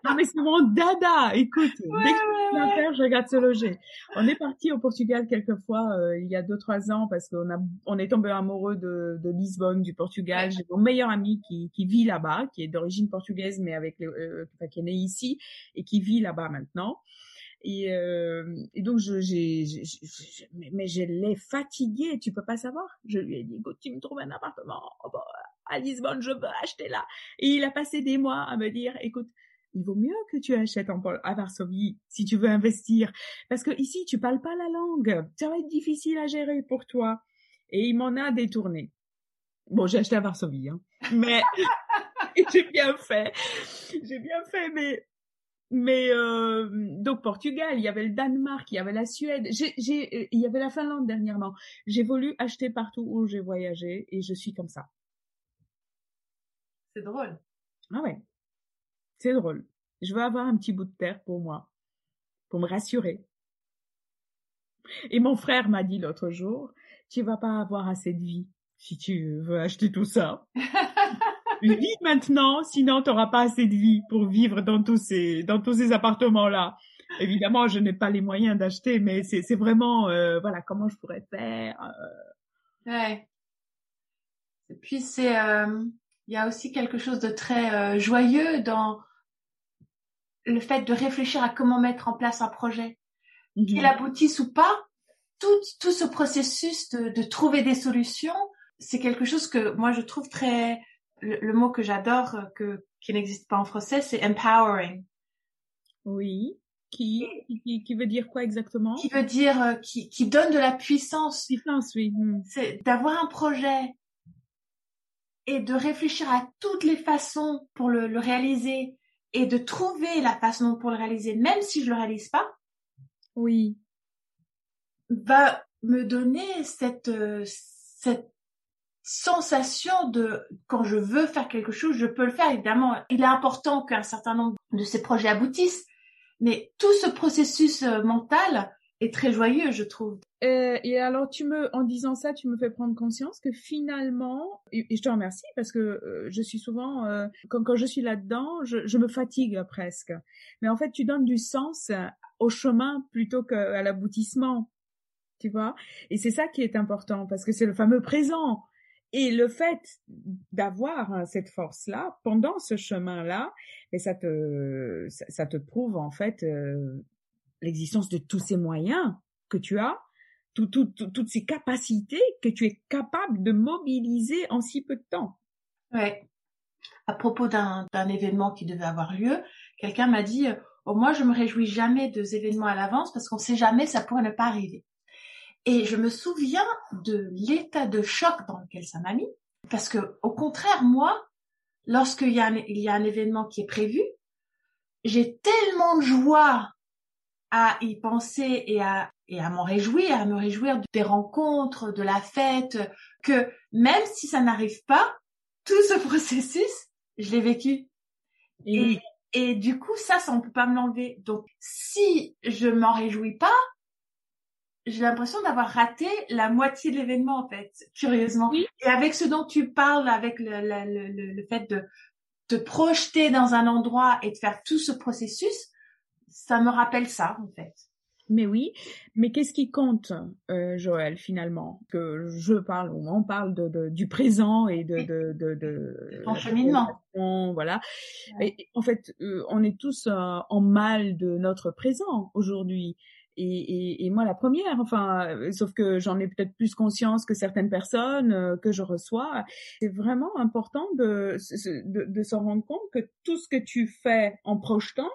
Non mais c'est mon dada. Écoute, ouais, dès que je faire, je regarde se loger. On est parti au Portugal quelques fois euh, il y a deux trois ans parce qu'on a on est tombé amoureux de, de Lisbonne, du Portugal. J'ai mon meilleur ami qui, qui vit là-bas, qui est d'origine portugaise mais avec les, euh, qui est né ici et qui vit là-bas maintenant. Et, euh, et donc, je, j'ai, mais je l'ai fatigué, tu peux pas savoir. Je lui ai dit, écoute, tu me trouves un appartement oh, bah, à Lisbonne, je veux acheter là. Et il a passé des mois à me dire, écoute, il vaut mieux que tu achètes en, à Varsovie si tu veux investir. Parce que ici, tu parles pas la langue. Ça va être difficile à gérer pour toi. Et il m'en a détourné. Bon, j'ai acheté à Varsovie, hein. Mais j'ai bien fait. J'ai bien fait, mais mais euh, donc Portugal, il y avait le Danemark, il y avait la Suède, j'ai, j'ai, il y avait la Finlande dernièrement. J'ai voulu acheter partout où j'ai voyagé et je suis comme ça. C'est drôle. Ah ouais, c'est drôle. Je veux avoir un petit bout de terre pour moi, pour me rassurer. Et mon frère m'a dit l'autre jour, tu vas pas avoir assez de vie si tu veux acheter tout ça. vis maintenant, sinon tu n'auras pas assez de vie pour vivre dans tous ces, dans tous ces appartements-là. Évidemment, je n'ai pas les moyens d'acheter, mais c'est, c'est vraiment, euh, voilà, comment je pourrais faire. Euh... Ouais. Et puis c'est, euh, il y a aussi quelque chose de très euh, joyeux dans le fait de réfléchir à comment mettre en place un projet. Mhm. Qu'il aboutisse ou pas, tout, tout ce processus de, de trouver des solutions, c'est quelque chose que moi je trouve très, le, mot que j'adore, euh, que, qui n'existe pas en français, c'est empowering. Oui. Qui, qui, qui, veut dire quoi exactement? Qui veut dire euh, qui, qui donne de la puissance. Puissance, oui. Hmm. C'est d'avoir un projet et de réfléchir à toutes les façons pour le, le, réaliser et de trouver la façon pour le réaliser, même si je le réalise pas. Oui. Va me donner cette euh, cette sensation de quand je veux faire quelque chose, je peux le faire. Évidemment, il est important qu'un certain nombre de ces projets aboutissent, mais tout ce processus euh, mental est très joyeux, je trouve. Euh, et alors, tu me, en disant ça, tu me fais prendre conscience que finalement, et, je te remercie parce que euh, je suis souvent, quand, quand je suis là-dedans, je, je me fatigue presque. Mais en fait, tu donnes du sens au chemin plutôt qu'à l'aboutissement, tu vois. Et c'est ça qui est important parce que c'est le fameux présent. Et le fait d'avoir hein, cette force-là pendant ce chemin-là, et ça te ça, te prouve en fait euh, l'existence de tous ces moyens que tu as, tout, toutes ces capacités que tu es capable de mobiliser en si peu de temps. Ouais. À propos d'un événement qui devait avoir lieu, quelqu'un m'a dit oh, moi je me réjouis jamais de événements à l'avance parce qu'on sait jamais ça pourrait ne pas arriver. Et je me souviens de l'état de choc dans lequel ça m'a mis, parce que au contraire, moi, lorsqu'il y a un, il y a un événement qui est prévu, j'ai tellement de joie à y penser et à et à m'en réjouir, à me réjouir des rencontres, de la fête, que même si ça n'arrive pas, tout ce processus, je l'ai vécu. Et, et, du coup, ça, ça on peut pas me l'enlever. Donc, si je m'en réjouis pas, j'ai l'impression d'avoir raté la moitié de l'événement en fait, curieusement. Et avec ce dont tu parles, avec le, le, le, le fait de te projeter dans un endroit et de faire tout ce processus, ça me rappelle ça en fait. Mais oui, mais qu'est-ce qui compte, euh, Joël, finalement? Que je parle, on parle de, de, du présent et de... de, de, de Ton cheminement. Voilà. Et, en fait, euh, on est tous euh, en mal de notre présent aujourd'hui. Et, et, moi, la première, enfin, euh, sauf que j'en ai peut-être plus conscience que certaines personnes euh, que je reçois. C'est vraiment important de, de, de se rendre compte que tout ce que tu fais en projetant,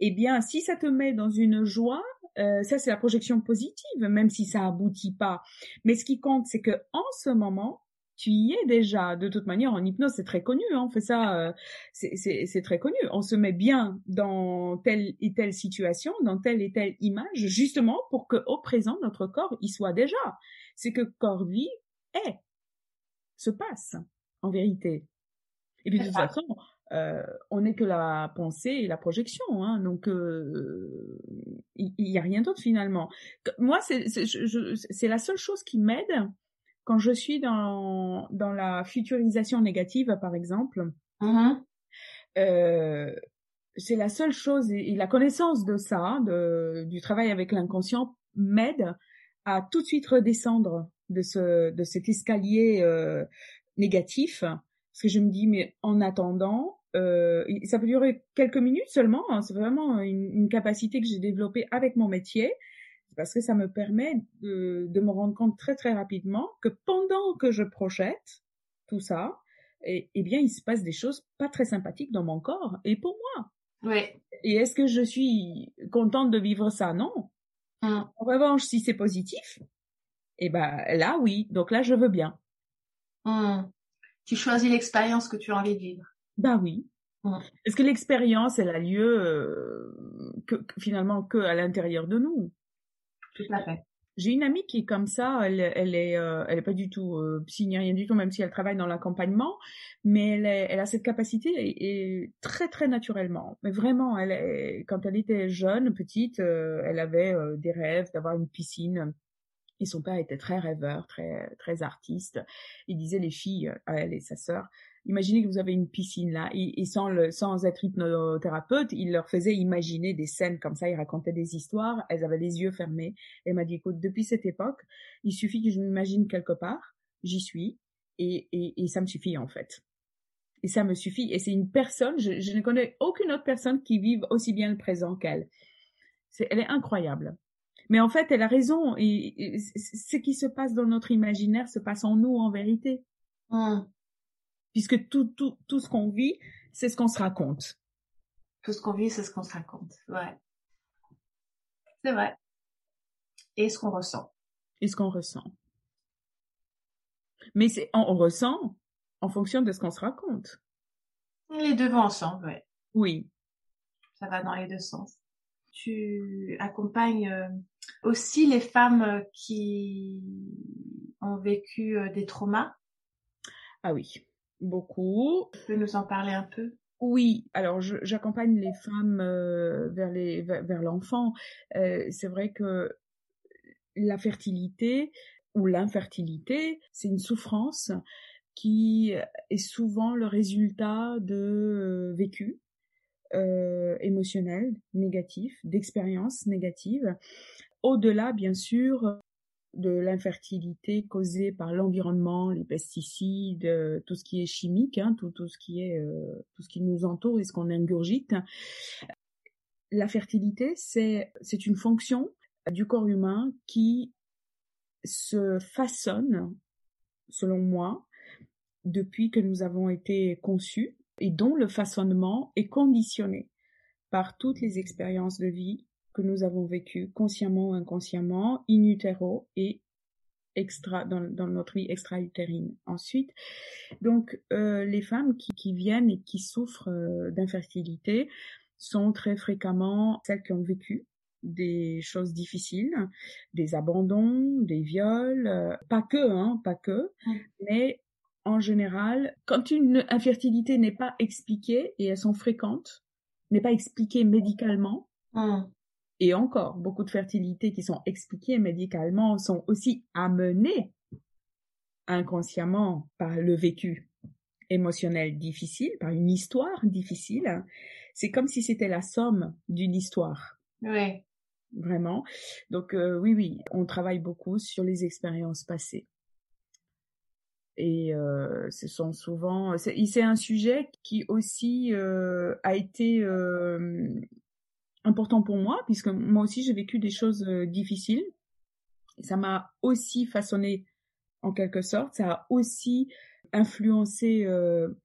eh bien, si ça te met dans une joie, euh, ça c'est la projection positive, même si ça aboutit pas. Mais ce qui compte, c'est que en ce moment, tu y es déjà. De toute manière, en hypnose, c'est très connu. Hein, on fait ça, euh, c'est très connu. On se met bien dans telle et telle situation, dans telle et telle image, justement pour que au présent notre corps y soit déjà. C'est que corps vie est, se passe en vérité. Et puis de toute façon, euh, on n'est que la pensée et la projection, hein, donc euh, il n'y a rien d'autre finalement. Moi, c'est la seule chose qui m'aide quand je suis dans, dans la futurisation négative, par exemple, mm-hmm. euh, c'est la seule chose, et, la connaissance de ça, de, du travail avec l'inconscient, m'aide à tout de suite redescendre de, ce, de cet escalier euh, négatif, parce que je me dis, mais en attendant, euh, ça peut durer quelques minutes seulement, hein, c'est vraiment une, une capacité que j'ai développée avec mon métier, parce que ça me permet de, de, me rendre compte très très rapidement que pendant que je projette tout ça, et, eh, eh bien, il se passe des choses pas très sympathiques dans mon corps et pour moi. Oui. Et est-ce que je suis contente de vivre ça? Non. Hum. En revanche, si c'est positif, eh ben là, oui. Donc là, je veux bien. Hum. Tu choisis l'expérience que tu as envie de vivre. Ben oui. Hum. Est-ce que l'expérience, elle a lieu euh, que, finalement que à l'intérieur de nous J'ai une amie qui est comme ça, elle, elle est, euh, elle est pas du tout euh, psy ni rien du tout, même si elle travaille dans l'accompagnement, mais elle, a cette capacité et, très très naturellement. Mais vraiment, elle, quand elle était jeune, petite, euh, elle avait euh, des rêves d'avoir une piscine. Et son père était très rêveur, très très artiste. Il disait les filles, à elle et sa sœur, imaginez que vous avez une piscine là, et, sans, le, sans être hypnothérapeute, il leur faisait imaginer des scènes comme ça, il racontait des histoires, elles avaient les yeux fermés. Elle m'a dit, écoute, depuis cette époque, il suffit que je m'imagine quelque part, j'y suis, et, et, et ça me suffit en fait. Et ça me suffit. Et c'est une personne, je, je, ne connais aucune autre personne qui vive aussi bien le présent qu'elle. Elle est incroyable. Mais en fait, elle a raison. Et, ce qui se passe dans notre imaginaire se passe en nous en vérité. Hum. Puisque tout, tout, tout ce qu'on vit, c'est ce qu'on se raconte. Tout ce qu'on vit, c'est ce qu'on se raconte. Ouais. C'est vrai. Et ce qu'on ressent. Et ce qu'on ressent. Mais c'est, on, ressent en fonction de ce qu'on se raconte. Les deux vont ensemble, ouais. Oui. Ça va dans les deux sens. Tu accompagnes euh, aussi les femmes euh, qui ont vécu euh, des traumas? Ah oui, beaucoup. Tu peux nous en parler un peu? Oui, alors j'accompagne les femmes vers les vers, l'enfant. c'est vrai que la fertilité ou l'infertilité, c'est une souffrance qui est souvent le résultat de vécus euh, émotionnels négatifs, d'expériences négatives, au-delà bien sûr de l'infertilité causée par l'environnement, les pesticides, tout ce qui est chimique, hein, tout, tout ce qui est euh, tout ce qui nous entoure et ce qu'on ingurgite. La fertilité, c'est c'est une fonction du corps humain qui se façonne, selon moi, depuis que nous avons été conçus et dont le façonnement est conditionné par toutes les expériences de vie que nous avons vécues consciemment ou inconsciemment, in utero et extra dans, notre vie extra-utérine. Ensuite, donc euh, les femmes qui, qui, viennent et qui souffrent euh, d'infertilité sont très fréquemment celles qui ont vécu des choses difficiles, des abandons, des viols, euh, pas que, hein, pas que, mais en général, quand une infertilité n'est pas expliquée, et elles sont fréquentes, n'est pas expliquée médicalement. Et encore, beaucoup de fertilités qui sont expliquées médicalement sont aussi amenées inconsciemment par le vécu émotionnel difficile, par une histoire difficile. C'est comme si c'était la somme d'une histoire. Oui vraiment. Donc euh, oui, oui, on travaille beaucoup sur les expériences passées. Et euh, ce sont souvent, c'est un sujet qui aussi euh, a été important pour moi, puisque moi aussi j'ai vécu des choses difficiles. Ça m'a aussi façonné en quelque sorte, ça a aussi influencé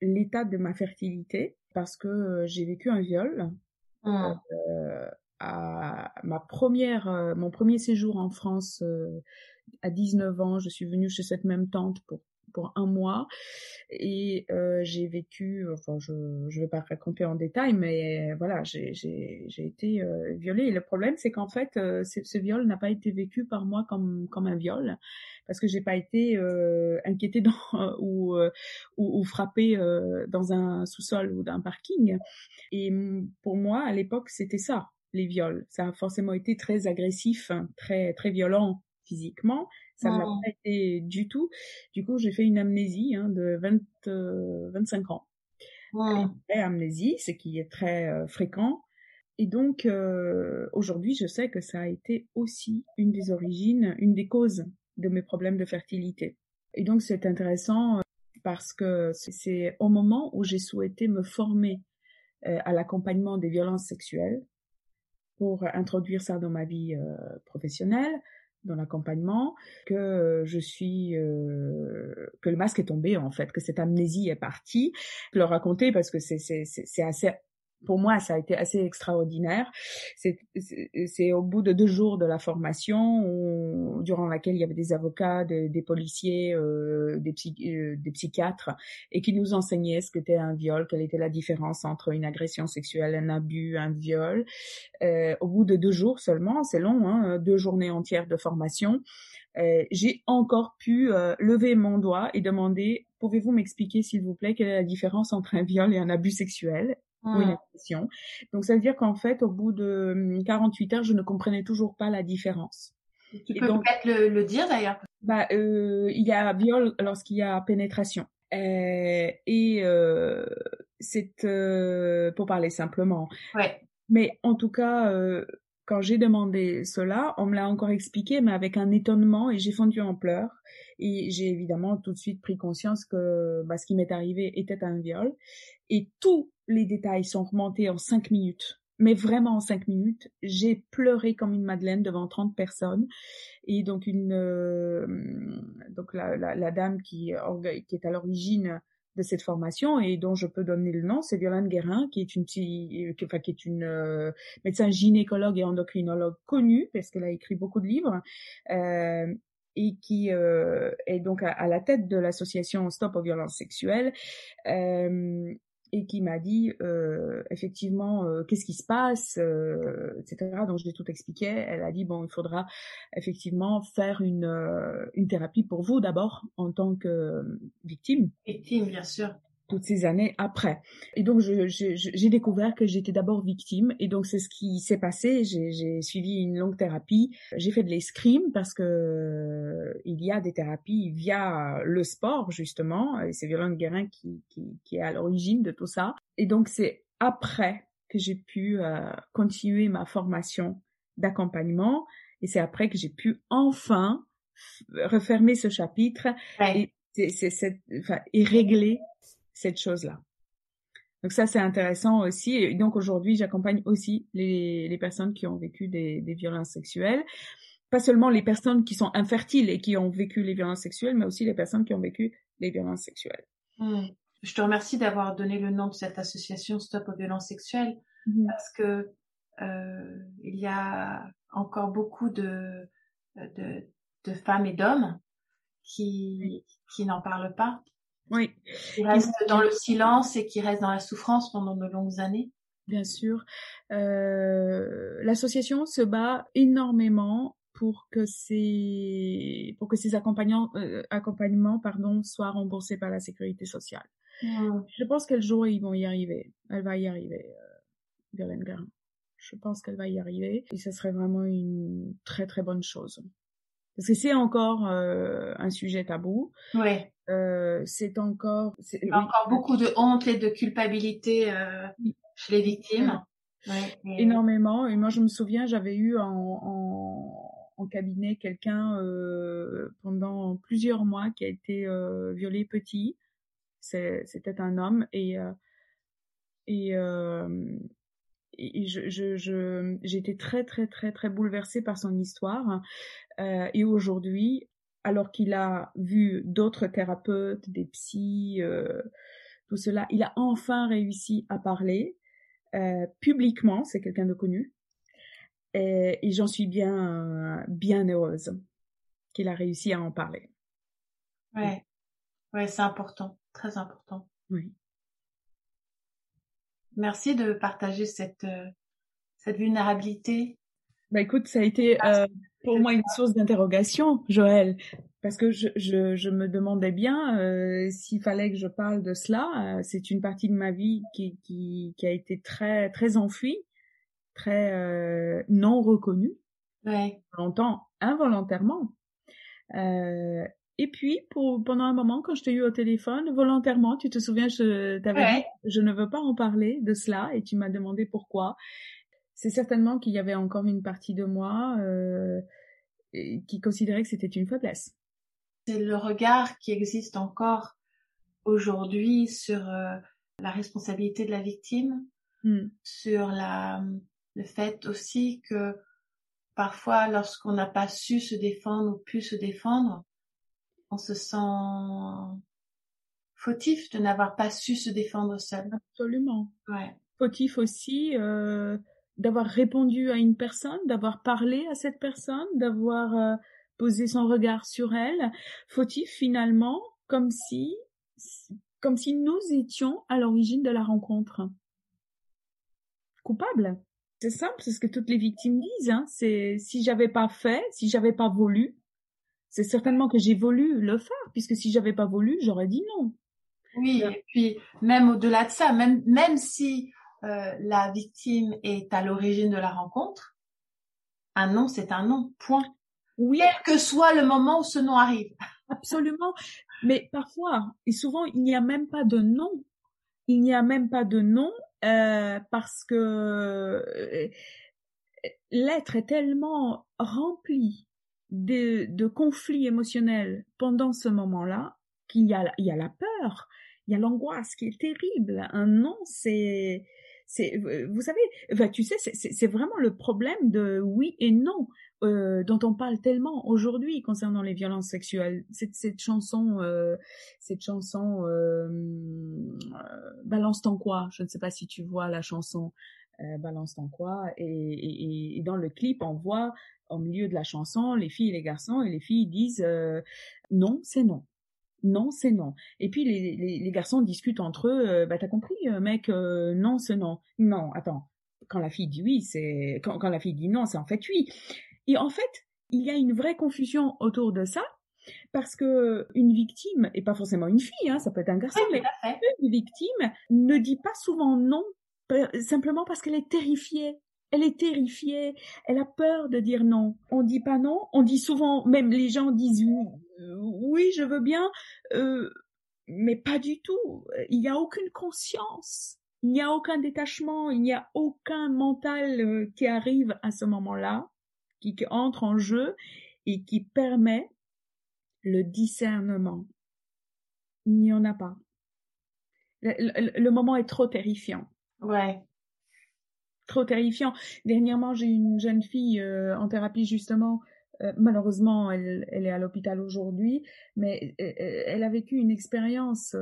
l'état de ma fertilité, parce que j'ai vécu un viol. Mmh à ma première, euh, mon premier séjour en France euh, à 19 ans, je suis venue chez cette même tante pour pour un mois et euh, j'ai vécu, enfin je je vais pas raconter en détail, mais voilà j'ai j'ai j'ai été euh, violée. Et le problème c'est qu'en fait ce viol n'a pas été vécu par moi comme comme un viol parce que j'ai pas été inquiétée dans ou ou, ou frappée dans un sous-sol ou d'un parking. Et pour moi à l'époque c'était ça les viols. Ça a forcément été très agressif, hein, très très violent physiquement. Ça ne l'a pas été du tout. Du coup, j'ai fait une amnésie hein, de 20, 25 euh, ans. Wow. amnésie, ce qui est très euh, fréquent. Et donc, euh, aujourd'hui, je sais que ça a été aussi une des origines, une des causes de mes problèmes de fertilité. Et donc, c'est intéressant parce que c'est au moment où j'ai souhaité me former à l'accompagnement des violences sexuelles pour introduire ça dans ma vie professionnelle, dans l'accompagnement, que je suis, euh, que le masque est tombé en fait, que cette amnésie est partie. Je le raconter parce que c'est c'est c'est assez pour moi, ça a été assez extraordinaire. C'est au bout de deux jours de la formation, durant laquelle il y avait des avocats, des, des policiers, euh, des, euh, des, psychiatres, et qui nous enseignaient ce qu'était un viol, quelle était la différence entre une agression sexuelle, un abus, un viol. Euh, au bout de deux jours seulement, c'est long, hein, deux journées entières de formation, euh, j'ai encore pu euh, lever mon doigt et demander pouvez-vous m'expliquer s'il vous plaît quelle est la différence entre un viol et un abus sexuel? Ou une agression. Donc ça veut dire qu'en fait, au bout de 48 hum, heures, je ne comprenais toujours pas la différence. Tu peux peut-être le, le, dire d'ailleurs? Bah, euh, il y a viol lorsqu'il y a pénétration. Euh, et euh, c'est euh, pour parler simplement. Ouais. Mais en tout cas, euh, quand j'ai demandé cela, on me l'a encore expliqué, mais avec un étonnement, et j'ai fondu en pleurs. Et j'ai évidemment tout de suite pris conscience que bah, ce qui m'est arrivé était un viol. Et tous les détails sont remontés en cinq minutes. Mais vraiment en cinq minutes, j'ai pleuré comme une madeleine devant 30 personnes. Et donc une, euh, donc la, la, la, dame qui, qui est à l'origine de cette formation et dont je peux donner le nom, c'est Violaine Guérin, qui est une, qui, enfin, qui est une euh, médecin gynécologue et endocrinologue connue, parce qu'elle a écrit beaucoup de livres, euh, et qui euh, est donc à, à, la tête de l'association Stop aux violences sexuelles. Euh, et qui m'a dit euh, effectivement euh, qu'est-ce qui se passe, euh, etc. Donc je l'ai tout expliqué. Elle a dit bon il faudra effectivement faire une euh, une thérapie pour vous d'abord en tant que victime. Victime bien sûr toutes ces années après. Et donc, j'ai découvert que j'étais d'abord victime. Et donc, c'est ce qui s'est passé. J'ai suivi une longue thérapie. J'ai fait de l'escrime parce que euh, il y a des thérapies via le sport, justement. Et c'est Violaine Guérin qui, qui, qui est à l'origine de tout ça. Et donc, c'est après que j'ai pu euh, continuer ma formation d'accompagnement. Et c'est après que j'ai pu enfin refermer ce chapitre et, c'est, enfin, et régler cette chose-là. Donc ça, c'est intéressant aussi. Et donc aujourd'hui, j'accompagne aussi les, les, personnes qui ont vécu des, des, violences sexuelles. Pas seulement les personnes qui sont infertiles et qui ont vécu les violences sexuelles, mais aussi les personnes qui ont vécu les violences sexuelles. Mmh. Je te remercie d'avoir donné le nom de cette association Stop aux violences sexuelles mmh. parce que euh, il y a encore beaucoup de, de, de femmes et d'hommes qui, qui n'en parlent pas oui. Qui reste dans le silence et qui reste dans la souffrance pendant de longues années. Bien sûr. Euh, L'association se bat énormément pour que ces pour que ces accompagnants euh, accompagnements pardon soient remboursés par la sécurité sociale. Mmh. Je pense qu'un jour ils vont y arriver. Elle va y arriver, euh, Garin. Je pense qu'elle va y arriver et ce serait vraiment une très très bonne chose. Parce que c'est encore euh, un sujet tabou. Ouais. Euh, c'est encore. Encore beaucoup de honte et de culpabilité euh, chez les victimes. Ouais, Énormément. Et moi, je me souviens, j'avais eu en, en, en cabinet quelqu'un euh, pendant plusieurs mois qui a été euh, violé petit. C'était un homme et et et je, je, je, j'ai été très très très très bouleversée par son histoire. Et aujourd'hui, alors qu'il a vu d'autres thérapeutes, des psys, euh, tout cela, il a enfin réussi à parler euh, publiquement. C'est quelqu'un de connu. Et, et j'en suis bien bien heureuse qu'il a réussi à en parler. Ouais, ouais, c'est important, très important. Oui. Merci de partager cette, euh, cette vulnérabilité. Bah écoute, ça a été euh, pour moi une source d'interrogation, Joël, parce que je, je, je me demandais bien euh, s'il fallait que je parle de cela. Euh, c'est une partie de ma vie qui, qui, qui a été très très enfuie, très euh, non reconnue, ouais. longtemps involontairement. Euh, et puis, pour, pendant un moment, quand je t'ai eu au téléphone, volontairement, tu te souviens, je t'avais ouais. dit, je ne veux pas en parler de cela, et tu m'as demandé pourquoi. C'est certainement qu'il y avait encore une partie de moi euh, qui considérait que c'était une faiblesse. C'est le regard qui existe encore aujourd'hui sur euh, la responsabilité de la victime, mm. sur la, le fait aussi que parfois, lorsqu'on n'a pas su se défendre ou pu se défendre, on se sent fautif de n'avoir pas su se défendre seul. Absolument. Ouais. Fautif aussi euh, d'avoir répondu à une personne, d'avoir parlé à cette personne, d'avoir euh, posé son regard sur elle. Fautif finalement, comme si, comme si nous étions à l'origine de la rencontre? Coupable. C'est simple, c'est ce que toutes les victimes disent. Hein. C'est si j'avais pas fait, si j'avais pas voulu, c'est certainement que j'ai voulu le faire, puisque si j'avais pas voulu, j'aurais dit non. Oui, et puis même au-delà de ça, même même si euh, la victime est à l'origine de la rencontre, un non, c'est un non. Point. Oui. Quel que soit le moment où ce non arrive. Absolument. Mais parfois, et souvent, il n'y a même pas de non. Il n'y a même pas de non euh, parce que euh, l'être est tellement rempli de, de conflits émotionnels pendant ce moment-là qu'il y a, il y a la peur, il y a l'angoisse qui est terrible. Un non, c'est, c'est, vous savez, enfin, tu sais, c'est vraiment le problème de oui et non. Euh, dont on parle tellement aujourd'hui concernant les violences sexuelles. Cette, cette chanson, euh, cette chanson euh, Balance ton quoi. Je ne sais pas si tu vois la chanson Balance ton quoi. Et, et, et, dans le clip, on voit au milieu de la chanson les filles et les garçons et les filles disent non, c'est non. Non, c'est non. Et puis les, les, les, garçons discutent entre eux. bah t'as compris, mec Non, c'est non. Non, attends quand la fille dit oui, c'est quand, quand, la fille dit non, c'est en fait oui. Et en fait, il y a une vraie confusion autour de ça, parce que une victime, et pas forcément une fille, hein, ça peut être un garçon, mais une victime ne dit pas souvent non simplement parce qu'elle est terrifiée. Elle est terrifiée, elle a peur de dire non. On dit pas non, on dit souvent, même les gens disent oui, je veux bien, euh, mais pas du tout. Il n'y a aucune conscience, il n'y a aucun détachement, il n'y a aucun mental euh, qui arrive à ce moment-là qui, entre en jeu et qui permet le discernement. Il n'y en a pas. Le, moment est trop terrifiant. Ouais. Trop terrifiant. Dernièrement, j'ai une jeune fille euh, en thérapie justement. Euh, malheureusement, elle, elle, est à l'hôpital aujourd'hui, mais euh, elle a vécu une expérience,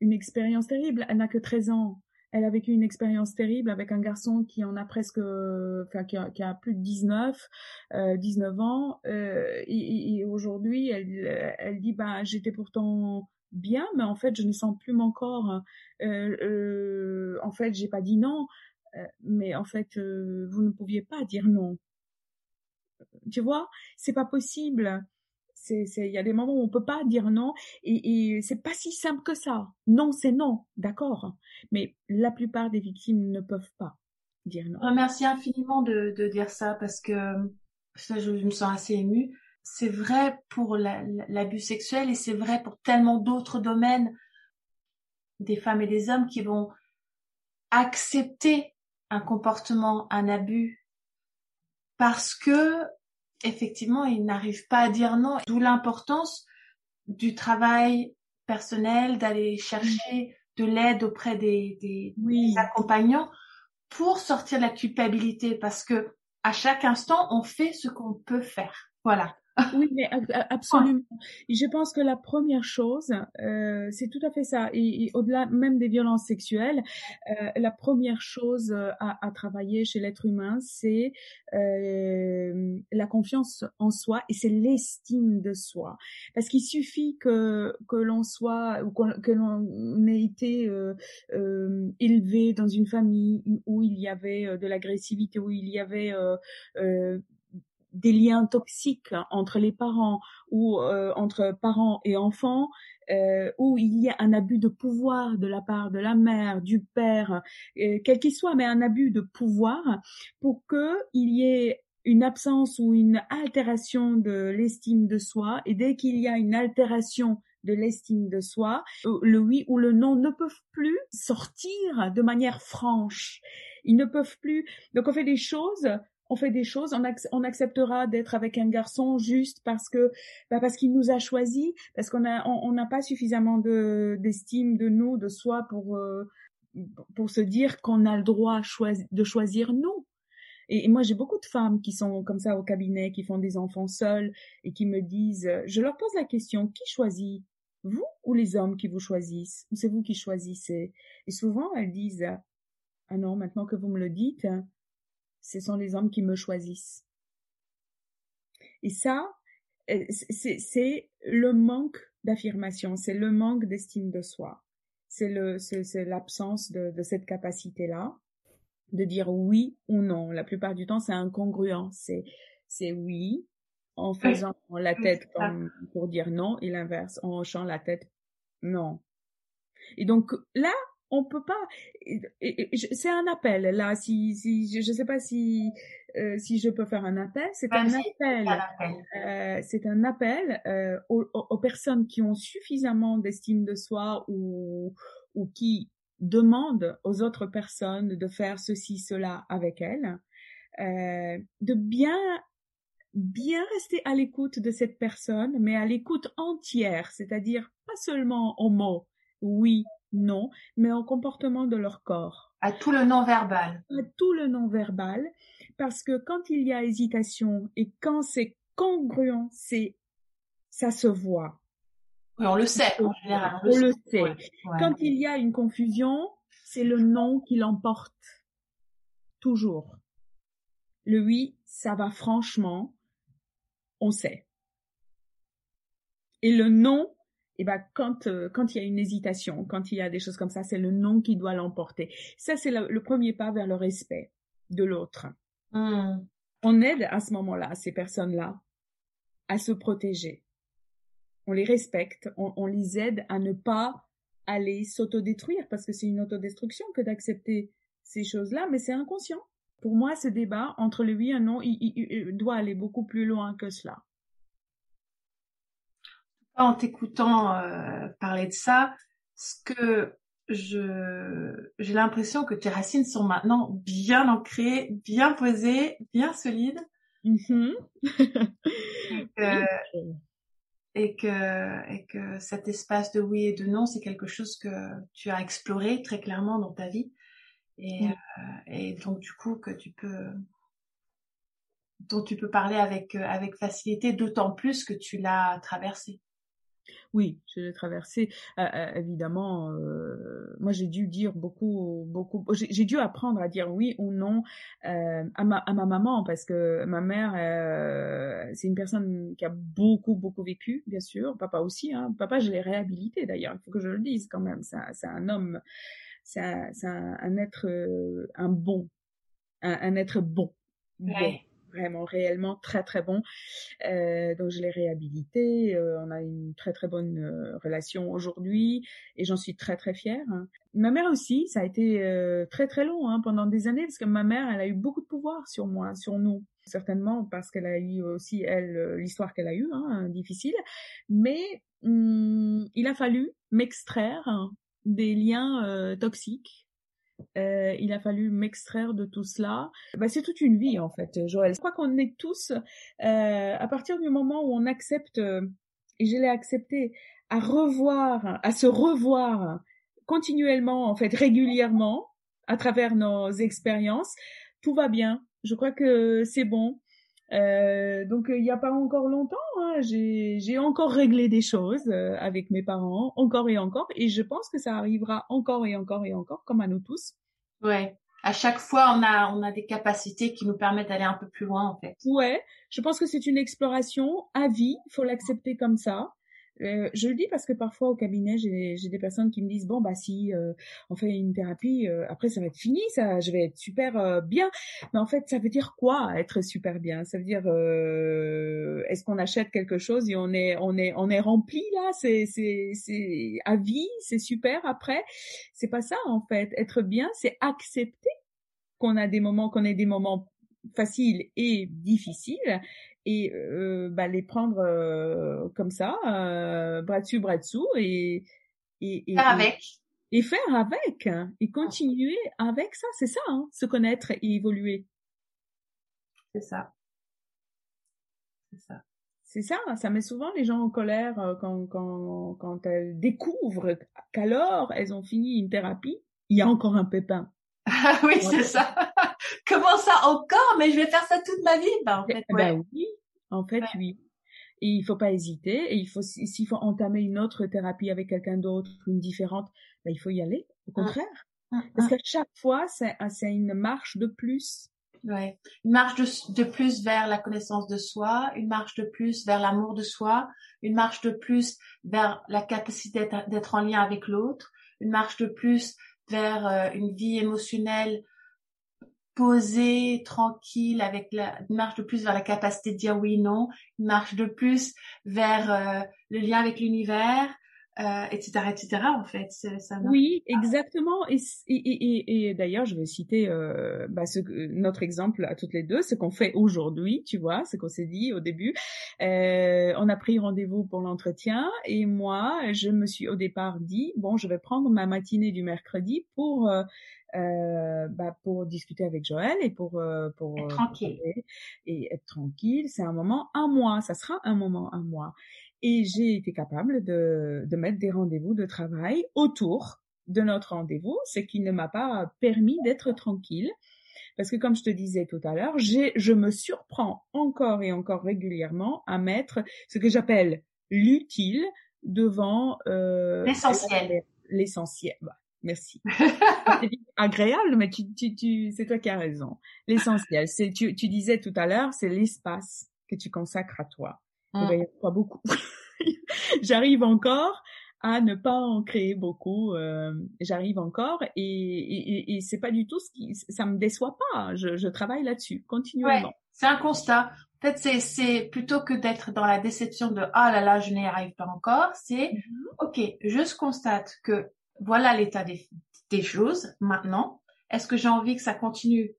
une expérience terrible. Elle n'a que 13 ans elle a vécu une expérience terrible avec un garçon qui en a presque, enfin qui a, qui a plus de 19, euh, 19 ans. Euh, et, et aujourd'hui, elle, elle dit bah j'étais pourtant bien, mais en fait je ne sens plus mon corps. Euh, euh, en fait, j'ai pas dit non, euh, mais en fait euh, vous ne pouviez pas dire non. Tu vois, c'est pas possible il y a des moments où on peut pas dire non et, et c'est pas si simple que ça. Non, c'est non, d'accord. Mais la plupart des victimes ne peuvent pas dire non. Merci infiniment de, de dire ça parce que ça, je, me sens assez émue. C'est vrai pour l'abus sexuel et c'est vrai pour tellement d'autres domaines des femmes et des hommes qui vont accepter un comportement, un abus parce que effectivement, ils n'arrivent pas à dire non. D'où l'importance du travail personnel, d'aller chercher de l'aide auprès des, des, accompagnants pour sortir de la culpabilité parce que à chaque instant, on fait ce qu'on peut faire. Voilà. Oui, mais absolument. Je pense que la première chose, euh, c'est tout à fait ça. Et, au-delà même des violences sexuelles, euh, la première chose euh, à, à travailler chez l'être humain, c'est euh, la confiance en soi et c'est l'estime de soi. Parce qu'il suffit que que l'on soit ou que l'on ait été euh, euh, élevé dans une famille où il y avait de l'agressivité, où il y avait des liens toxiques entre les parents ou euh, entre parents et enfants, euh, où il y a un abus de pouvoir de la part de la mère, du père, euh, quel qu'il soit, mais un abus de pouvoir pour que il y ait une absence ou une altération de l'estime de soi et dès qu'il y a une altération de l'estime de soi, le oui ou le non ne peuvent plus sortir de manière franche. Ils ne peuvent plus. Donc on fait des choses on fait des choses, on, acceptera d'être avec un garçon juste parce que bah parce qu'il nous a choisi, parce qu'on a on n'a pas suffisamment de d'estime de nous, de soi pour euh, pour se dire qu'on a le droit de choisir nous. Et, moi j'ai beaucoup de femmes qui sont comme ça au cabinet, qui font des enfants seuls et qui me disent, je leur pose la question, qui choisit? Vous ou les hommes qui vous choisissent? Ou c'est vous qui choisissez? Et souvent elles disent, ah non, maintenant que vous me le dites ce sont les hommes qui me choisissent. Et ça, euh, c'est le manque d'affirmation, c'est le manque d'estime de soi, c'est l'absence de, de cette capacité-là de dire oui ou non. La plupart du temps, c'est incongruent. C'est, c'est oui en faisant la tête comme pour dire non et l'inverse en hochant la tête non. Et donc là, on peut pas. C'est un appel là. Si, si je, ne sais pas si euh, si je peux faire un appel, c'est un, appel. Euh, c'est un appel euh, aux, aux, personnes qui ont suffisamment d'estime de soi ou ou qui demandent aux autres personnes de faire ceci cela avec elles, euh, de bien bien rester à l'écoute de cette personne, mais à l'écoute entière, c'est-à-dire pas seulement au mot oui, non, mais au comportement de leur corps. À tout le non-verbal. À tout le non-verbal, parce que quand il y a hésitation et quand c'est congruent, c'est ça se voit. Oui, on le sait en général. On, le sait. Quand il y a une confusion, c'est le non qui l'emporte. Toujours. Le oui, ça va franchement, on sait. Et le non, eh ben quand euh, quand il y a une hésitation, quand il y a des choses comme ça, c'est le non qui doit l'emporter. Ça c'est le, premier pas vers le respect de l'autre. Hmm. On aide à ce moment-là ces personnes-là à se protéger. On les respecte, on, on les aide à ne pas aller s'autodétruire parce que c'est une autodestruction que d'accepter ces choses-là, mais c'est inconscient. Pour moi, ce débat entre le oui et le non, il, doit aller beaucoup plus loin que cela. En t'écoutant euh, parler de ça, ce que je j'ai l'impression que tes racines sont maintenant bien ancrées, bien posées, bien solides. Mm-hmm. et, que, et, que, cet espace de oui et de non, c'est quelque chose que tu as exploré très clairement dans ta vie. Et, mm. euh, et donc du coup que tu peux dont tu peux parler avec euh, avec facilité, d'autant plus que tu l'as traversé. Oui, je l'ai traversé. Euh, évidemment, euh, moi j'ai dû dire beaucoup, beaucoup. J'ai dû apprendre à dire oui ou non euh, à, ma, maman parce que ma mère, c'est une personne qui a beaucoup, beaucoup vécu, bien sûr. Papa aussi. Hein. Papa, je l'ai réhabilité d'ailleurs. Il faut que je le dise quand même. C'est un homme c'est un, être, euh, un bon, un être bon. Vraiment réellement très très bon. Euh, donc je l'ai réhabilité, euh, on a une très très bonne euh, relation aujourd'hui et j'en suis très très fière. Hein. Ma mère aussi, ça a été très très long hein, pendant des années parce que ma mère, elle a eu beaucoup de pouvoir sur moi, sur nous. Certainement parce qu'elle a eu aussi elle l'histoire qu'elle a eue, hein, difficile. Mais hum, il a fallu m'extraire des liens toxiques. Euh, il a fallu m'extraire de tout cela. Bah, c'est toute une vie en fait, Joël. Je crois qu'on est tous, euh, à partir du moment où on accepte, et je l'ai accepté, à revoir, à se revoir continuellement, en fait, régulièrement, à travers nos expériences, tout va bien. Je crois que c'est bon. Euh, donc il n'y a pas encore longtemps, hein, j'ai encore réglé des choses euh, avec mes parents, encore et encore, et je pense que ça arrivera encore et encore et encore, comme à nous tous. Ouais. À chaque fois, on a on a des capacités qui nous permettent d'aller un peu plus loin, en fait. Ouais. Je pense que c'est une exploration à vie. Il faut l'accepter comme ça. Euh, je le dis parce que parfois au cabinet, j'ai des personnes qui me disent bon bah si euh, on fait une thérapie, euh, après ça va être fini, ça, je vais être super bien. Mais en fait, ça veut dire quoi être super bien? Ça veut dire est-ce qu'on achète quelque chose et on est on est on est rempli là? C'est c'est c'est à vie, c'est super. Après, c'est pas ça en fait. Être bien, c'est accepter qu'on a des moments, qu'on ait des moments faciles et difficiles et euh, bah, les prendre euh, comme ça, euh, bras dessus, bras dessous, et, et, et faire avec. Et, faire avec, hein, et continuer avec ça, c'est ça, hein, se connaître et évoluer. C'est ça. C'est ça. C'est ça, ça met souvent les gens en colère euh, quand, quand, quand elles découvrent qu'alors elles ont fini une thérapie, il y a encore un pépin. Ah oui, c'est ça. Comment ça encore Mais je vais faire ça toute ma vie. Bah, en fait, bah oui. En fait, oui. Et il faut pas hésiter. Et il faut, s'il faut entamer une autre thérapie avec quelqu'un d'autre, une différente, bah, il faut y aller. Au mmh. contraire. Mmh, Parce mmh. qu'à chaque fois, c'est, c'est une marche de plus. Ouais. Une marche de, de, plus vers la connaissance de soi, une marche de plus vers l'amour de soi, une marche de plus vers la capacité d'être en lien avec l'autre, une marche de plus vers euh, une vie émotionnelle posée, tranquille, avec la, marche de plus vers la capacité de dire oui, non, marche de plus vers euh, le lien avec l'univers, euh, etc., etc. En fait, ça oui, exactement. Et, et, et, et d'ailleurs, je vais citer euh, bah, ce, notre exemple à toutes les deux, ce qu'on fait aujourd'hui, tu vois, ce qu'on s'est dit au début. Euh, on a pris rendez-vous pour l'entretien et moi, je me suis au départ dit bon, je vais prendre ma matinée du mercredi pour euh, euh, bah, pour discuter avec Joël et pour euh, pour être tranquille et être tranquille. C'est un moment un mois, ça sera un moment un mois. Et j'ai été capable de, de mettre des rendez-vous de travail autour de notre rendez-vous, ce qui ne m'a pas permis d'être tranquille. Parce que comme je te disais tout à l'heure, je me surprends encore et encore régulièrement à mettre ce que j'appelle l'utile devant euh, l'essentiel. L'essentiel. Bah, merci. agréable, mais tu, tu, tu, c'est toi qui as raison. L'essentiel, c'est tu, tu disais tout à l'heure, c'est l'espace que tu consacres à toi. Il n'y a pas beaucoup. J'arrive encore à ne pas en créer beaucoup. Euh, J'arrive encore et, et, et c'est pas du tout ce qui, ça me déçoit pas. Je, je travaille là-dessus continuellement. Ouais, c'est un constat. En fait, c'est, c'est plutôt que d'être dans la déception de ah là là, je n'y arrive pas encore. C'est mm-hmm. ok, je constate que voilà l'état des, des choses maintenant. Est-ce que j'ai envie que ça continue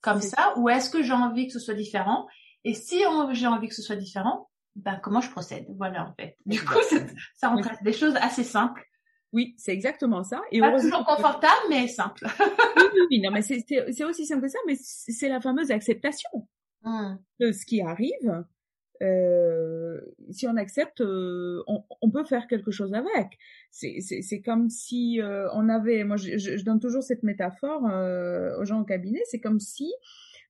comme ça ou est-ce que j'ai envie que ce soit différent? Et si j'ai envie que ce soit différent, ben, comment je procède? Voilà, en fait. Du coup, ça remplace des choses assez simples. Oui, c'est exactement ça. Et Pas toujours confortable, mais simple. oui, oui, oui, non, mais c'est aussi simple que ça, mais c'est la fameuse acceptation mmh. de ce qui arrive. Euh, si on accepte, euh, on, on, peut faire quelque chose avec. C'est comme si euh, on avait, moi je, je, donne toujours cette métaphore euh, aux gens au cabinet, c'est comme si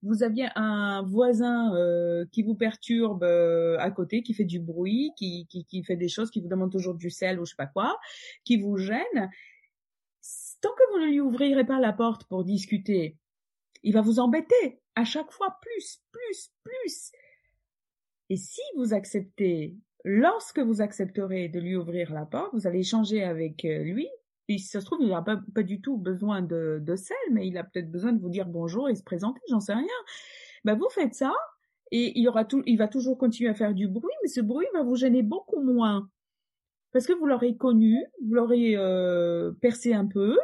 vous aviez un voisin euh, qui vous perturbe euh, à côté, qui fait du bruit, qui, qui, qui, fait des choses, qui vous demande toujours du sel ou je sais pas quoi, qui vous gêne, tant que vous ne lui ouvrirez pas la porte pour discuter, il va vous embêter à chaque fois plus, plus, plus. Et si vous acceptez, lorsque vous accepterez de lui ouvrir la porte, vous allez échanger avec euh, lui, et si ça se trouve, il n'a pas, pas du tout besoin de, sel, mais il a peut-être besoin de vous dire bonjour et se présenter, j'en sais rien. Ben, vous faites ça, et il, aura tout, il va toujours continuer à faire du bruit, mais ce bruit va vous gêner beaucoup moins. Parce que vous l'aurez connu, vous l'aurez euh, percé un peu,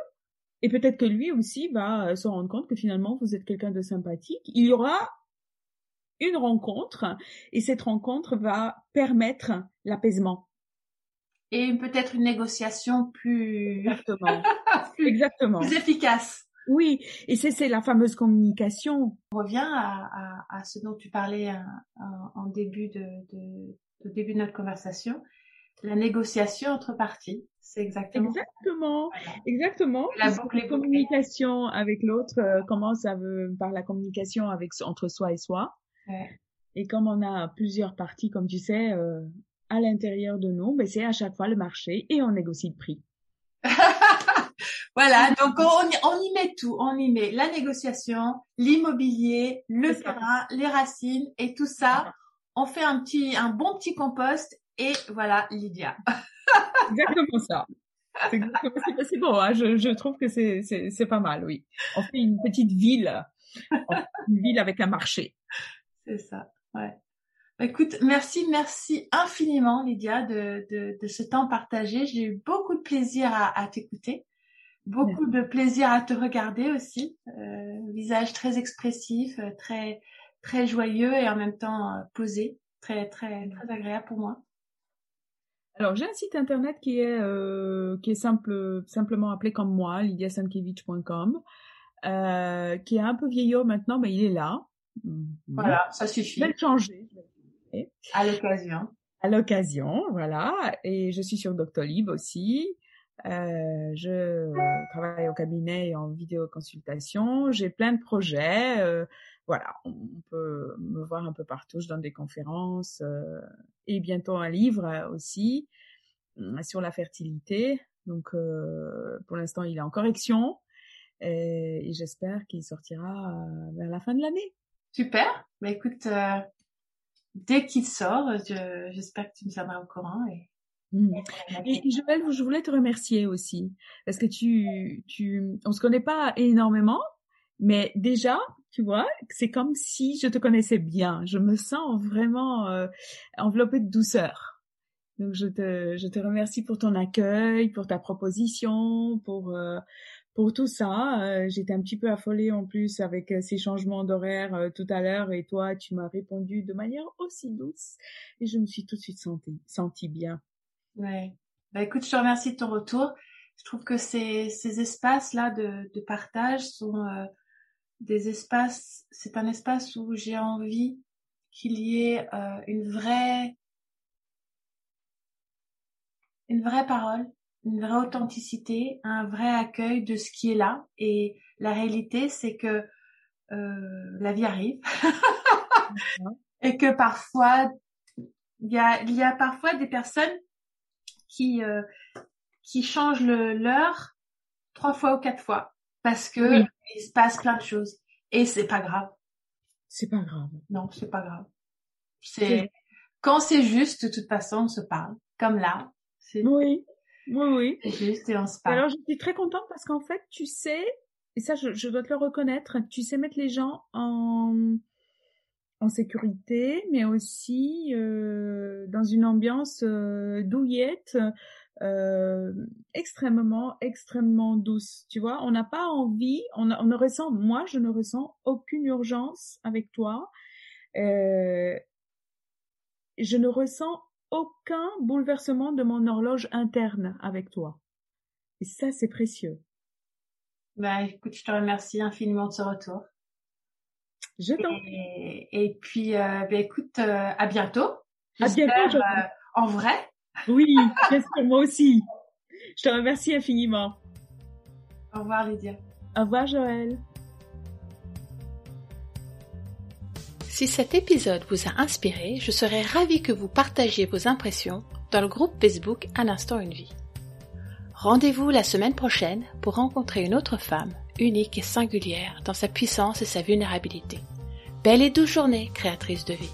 et peut-être que lui aussi va se rendre compte que finalement vous êtes quelqu'un de sympathique. Il y aura une rencontre, et cette rencontre va permettre l'apaisement et peut-être une négociation plus exactement plus, exactement plus efficace. Oui, et c'est la fameuse communication. On revient à, à, à ce dont tu parlais en, euh, en début de, de, de, début de notre conversation, la négociation entre parties. C'est exactement. Exactement, exactement. La boucle communication avec l'autre euh, commence par la communication avec entre soi et soi. Ouais. Et comme on a plusieurs parties, comme tu sais, euh, à l'intérieur de nous, mais c'est à chaque fois le marché et on négocie le prix. voilà, donc on, on, y met tout, on y met la négociation, l'immobilier, le terrain, les racines et tout ça. On fait un petit, un bon petit compost et voilà Lydia. exactement ça. C'est bon, hein, je, je, trouve que c'est pas mal, oui. On fait une petite ville, une ville avec un marché. C'est ça, ouais. Écoute, merci, merci infiniment, Lydia, de, de, de ce temps partagé. J'ai eu beaucoup de plaisir à, à t'écouter, beaucoup de plaisir à te regarder aussi. Euh, visage très expressif, euh, très très joyeux et en même temps euh, posé, très très très agréable pour moi. Alors j'ai un site internet qui est euh, qui est simple simplement appelé comme moi, lydiasankevich.com, euh, qui est un peu vieillot maintenant, mais il est là. Voilà, ça suffit. Je vais le changer. À l'occasion. À l'occasion, voilà. Et je suis sur Doctolib aussi. Euh, je travaille au cabinet et en vidéoconsultation. J'ai plein de projets. Euh, voilà, on peut me voir un peu partout. Je donne des conférences euh, et bientôt un livre aussi euh, sur la fertilité. Donc, euh, pour l'instant, il est en correction et, et j'espère qu'il sortira vers la fin de l'année. Super. Bah écoute, dès qu'il sort, j'espère que tu me tiendras au courant. Et, mmh. et, Joël, je voulais te remercier aussi parce que tu, tu, on se connaît pas énormément, mais déjà, tu vois, c'est comme si je te connaissais bien. Je me sens vraiment euh, enveloppée de douceur. Donc je te, je te remercie pour ton accueil, pour ta proposition, pour euh, pour tout ça. Euh, J'étais un petit peu affolée en plus avec euh, ces changements d'horaire euh, tout à l'heure et toi tu m'as répondu de manière aussi douce et je me suis tout de suite sentie bien. Ouais. Bah écoute, je te remercie de ton retour. Je trouve que ces ces espaces là de de partage sont des espaces. C'est un espace où j'ai envie qu'il y ait une vraie une vraie parole, une vraie authenticité, un vrai accueil de ce qui est là. Et la réalité, c'est que euh, la vie arrive et que parfois il y a, il y a parfois des personnes qui euh, qui changent le leur trois fois ou quatre fois parce que il se passe plein de choses et c'est pas grave. C'est pas grave. Non, c'est pas grave. C'est quand c'est juste, de toute façon, on se parle. Comme là, oui, oui, oui. juste. Alors, je suis très contente parce qu'en fait, tu sais, et ça, je, je, dois te le reconnaître, tu sais mettre les gens en, en sécurité, mais aussi euh, dans une ambiance euh, douillette, euh, extrêmement, extrêmement douce. Tu vois, on n'a pas envie, on, on, ne ressent, moi, je ne ressens aucune urgence avec toi. Je ne ressens aucun bouleversement de mon horloge interne avec toi. Et ça, c'est précieux. Bah, écoute, je te remercie infiniment de ce retour. Je t'en et, et, puis, euh, bah, écoute, euh, à bientôt. À bientôt. Euh, en vrai. Oui, j'espère moi aussi. Je te remercie infiniment. Au revoir, Lydia. Au revoir, Joël. Si cet épisode vous a inspiré, je serais ravie que vous partagiez vos impressions dans le groupe Facebook Un instant une vie. Rendez-vous la semaine prochaine pour rencontrer une autre femme, unique et singulière dans sa puissance et sa vulnérabilité. Belle et douce journée, créatrice de vie.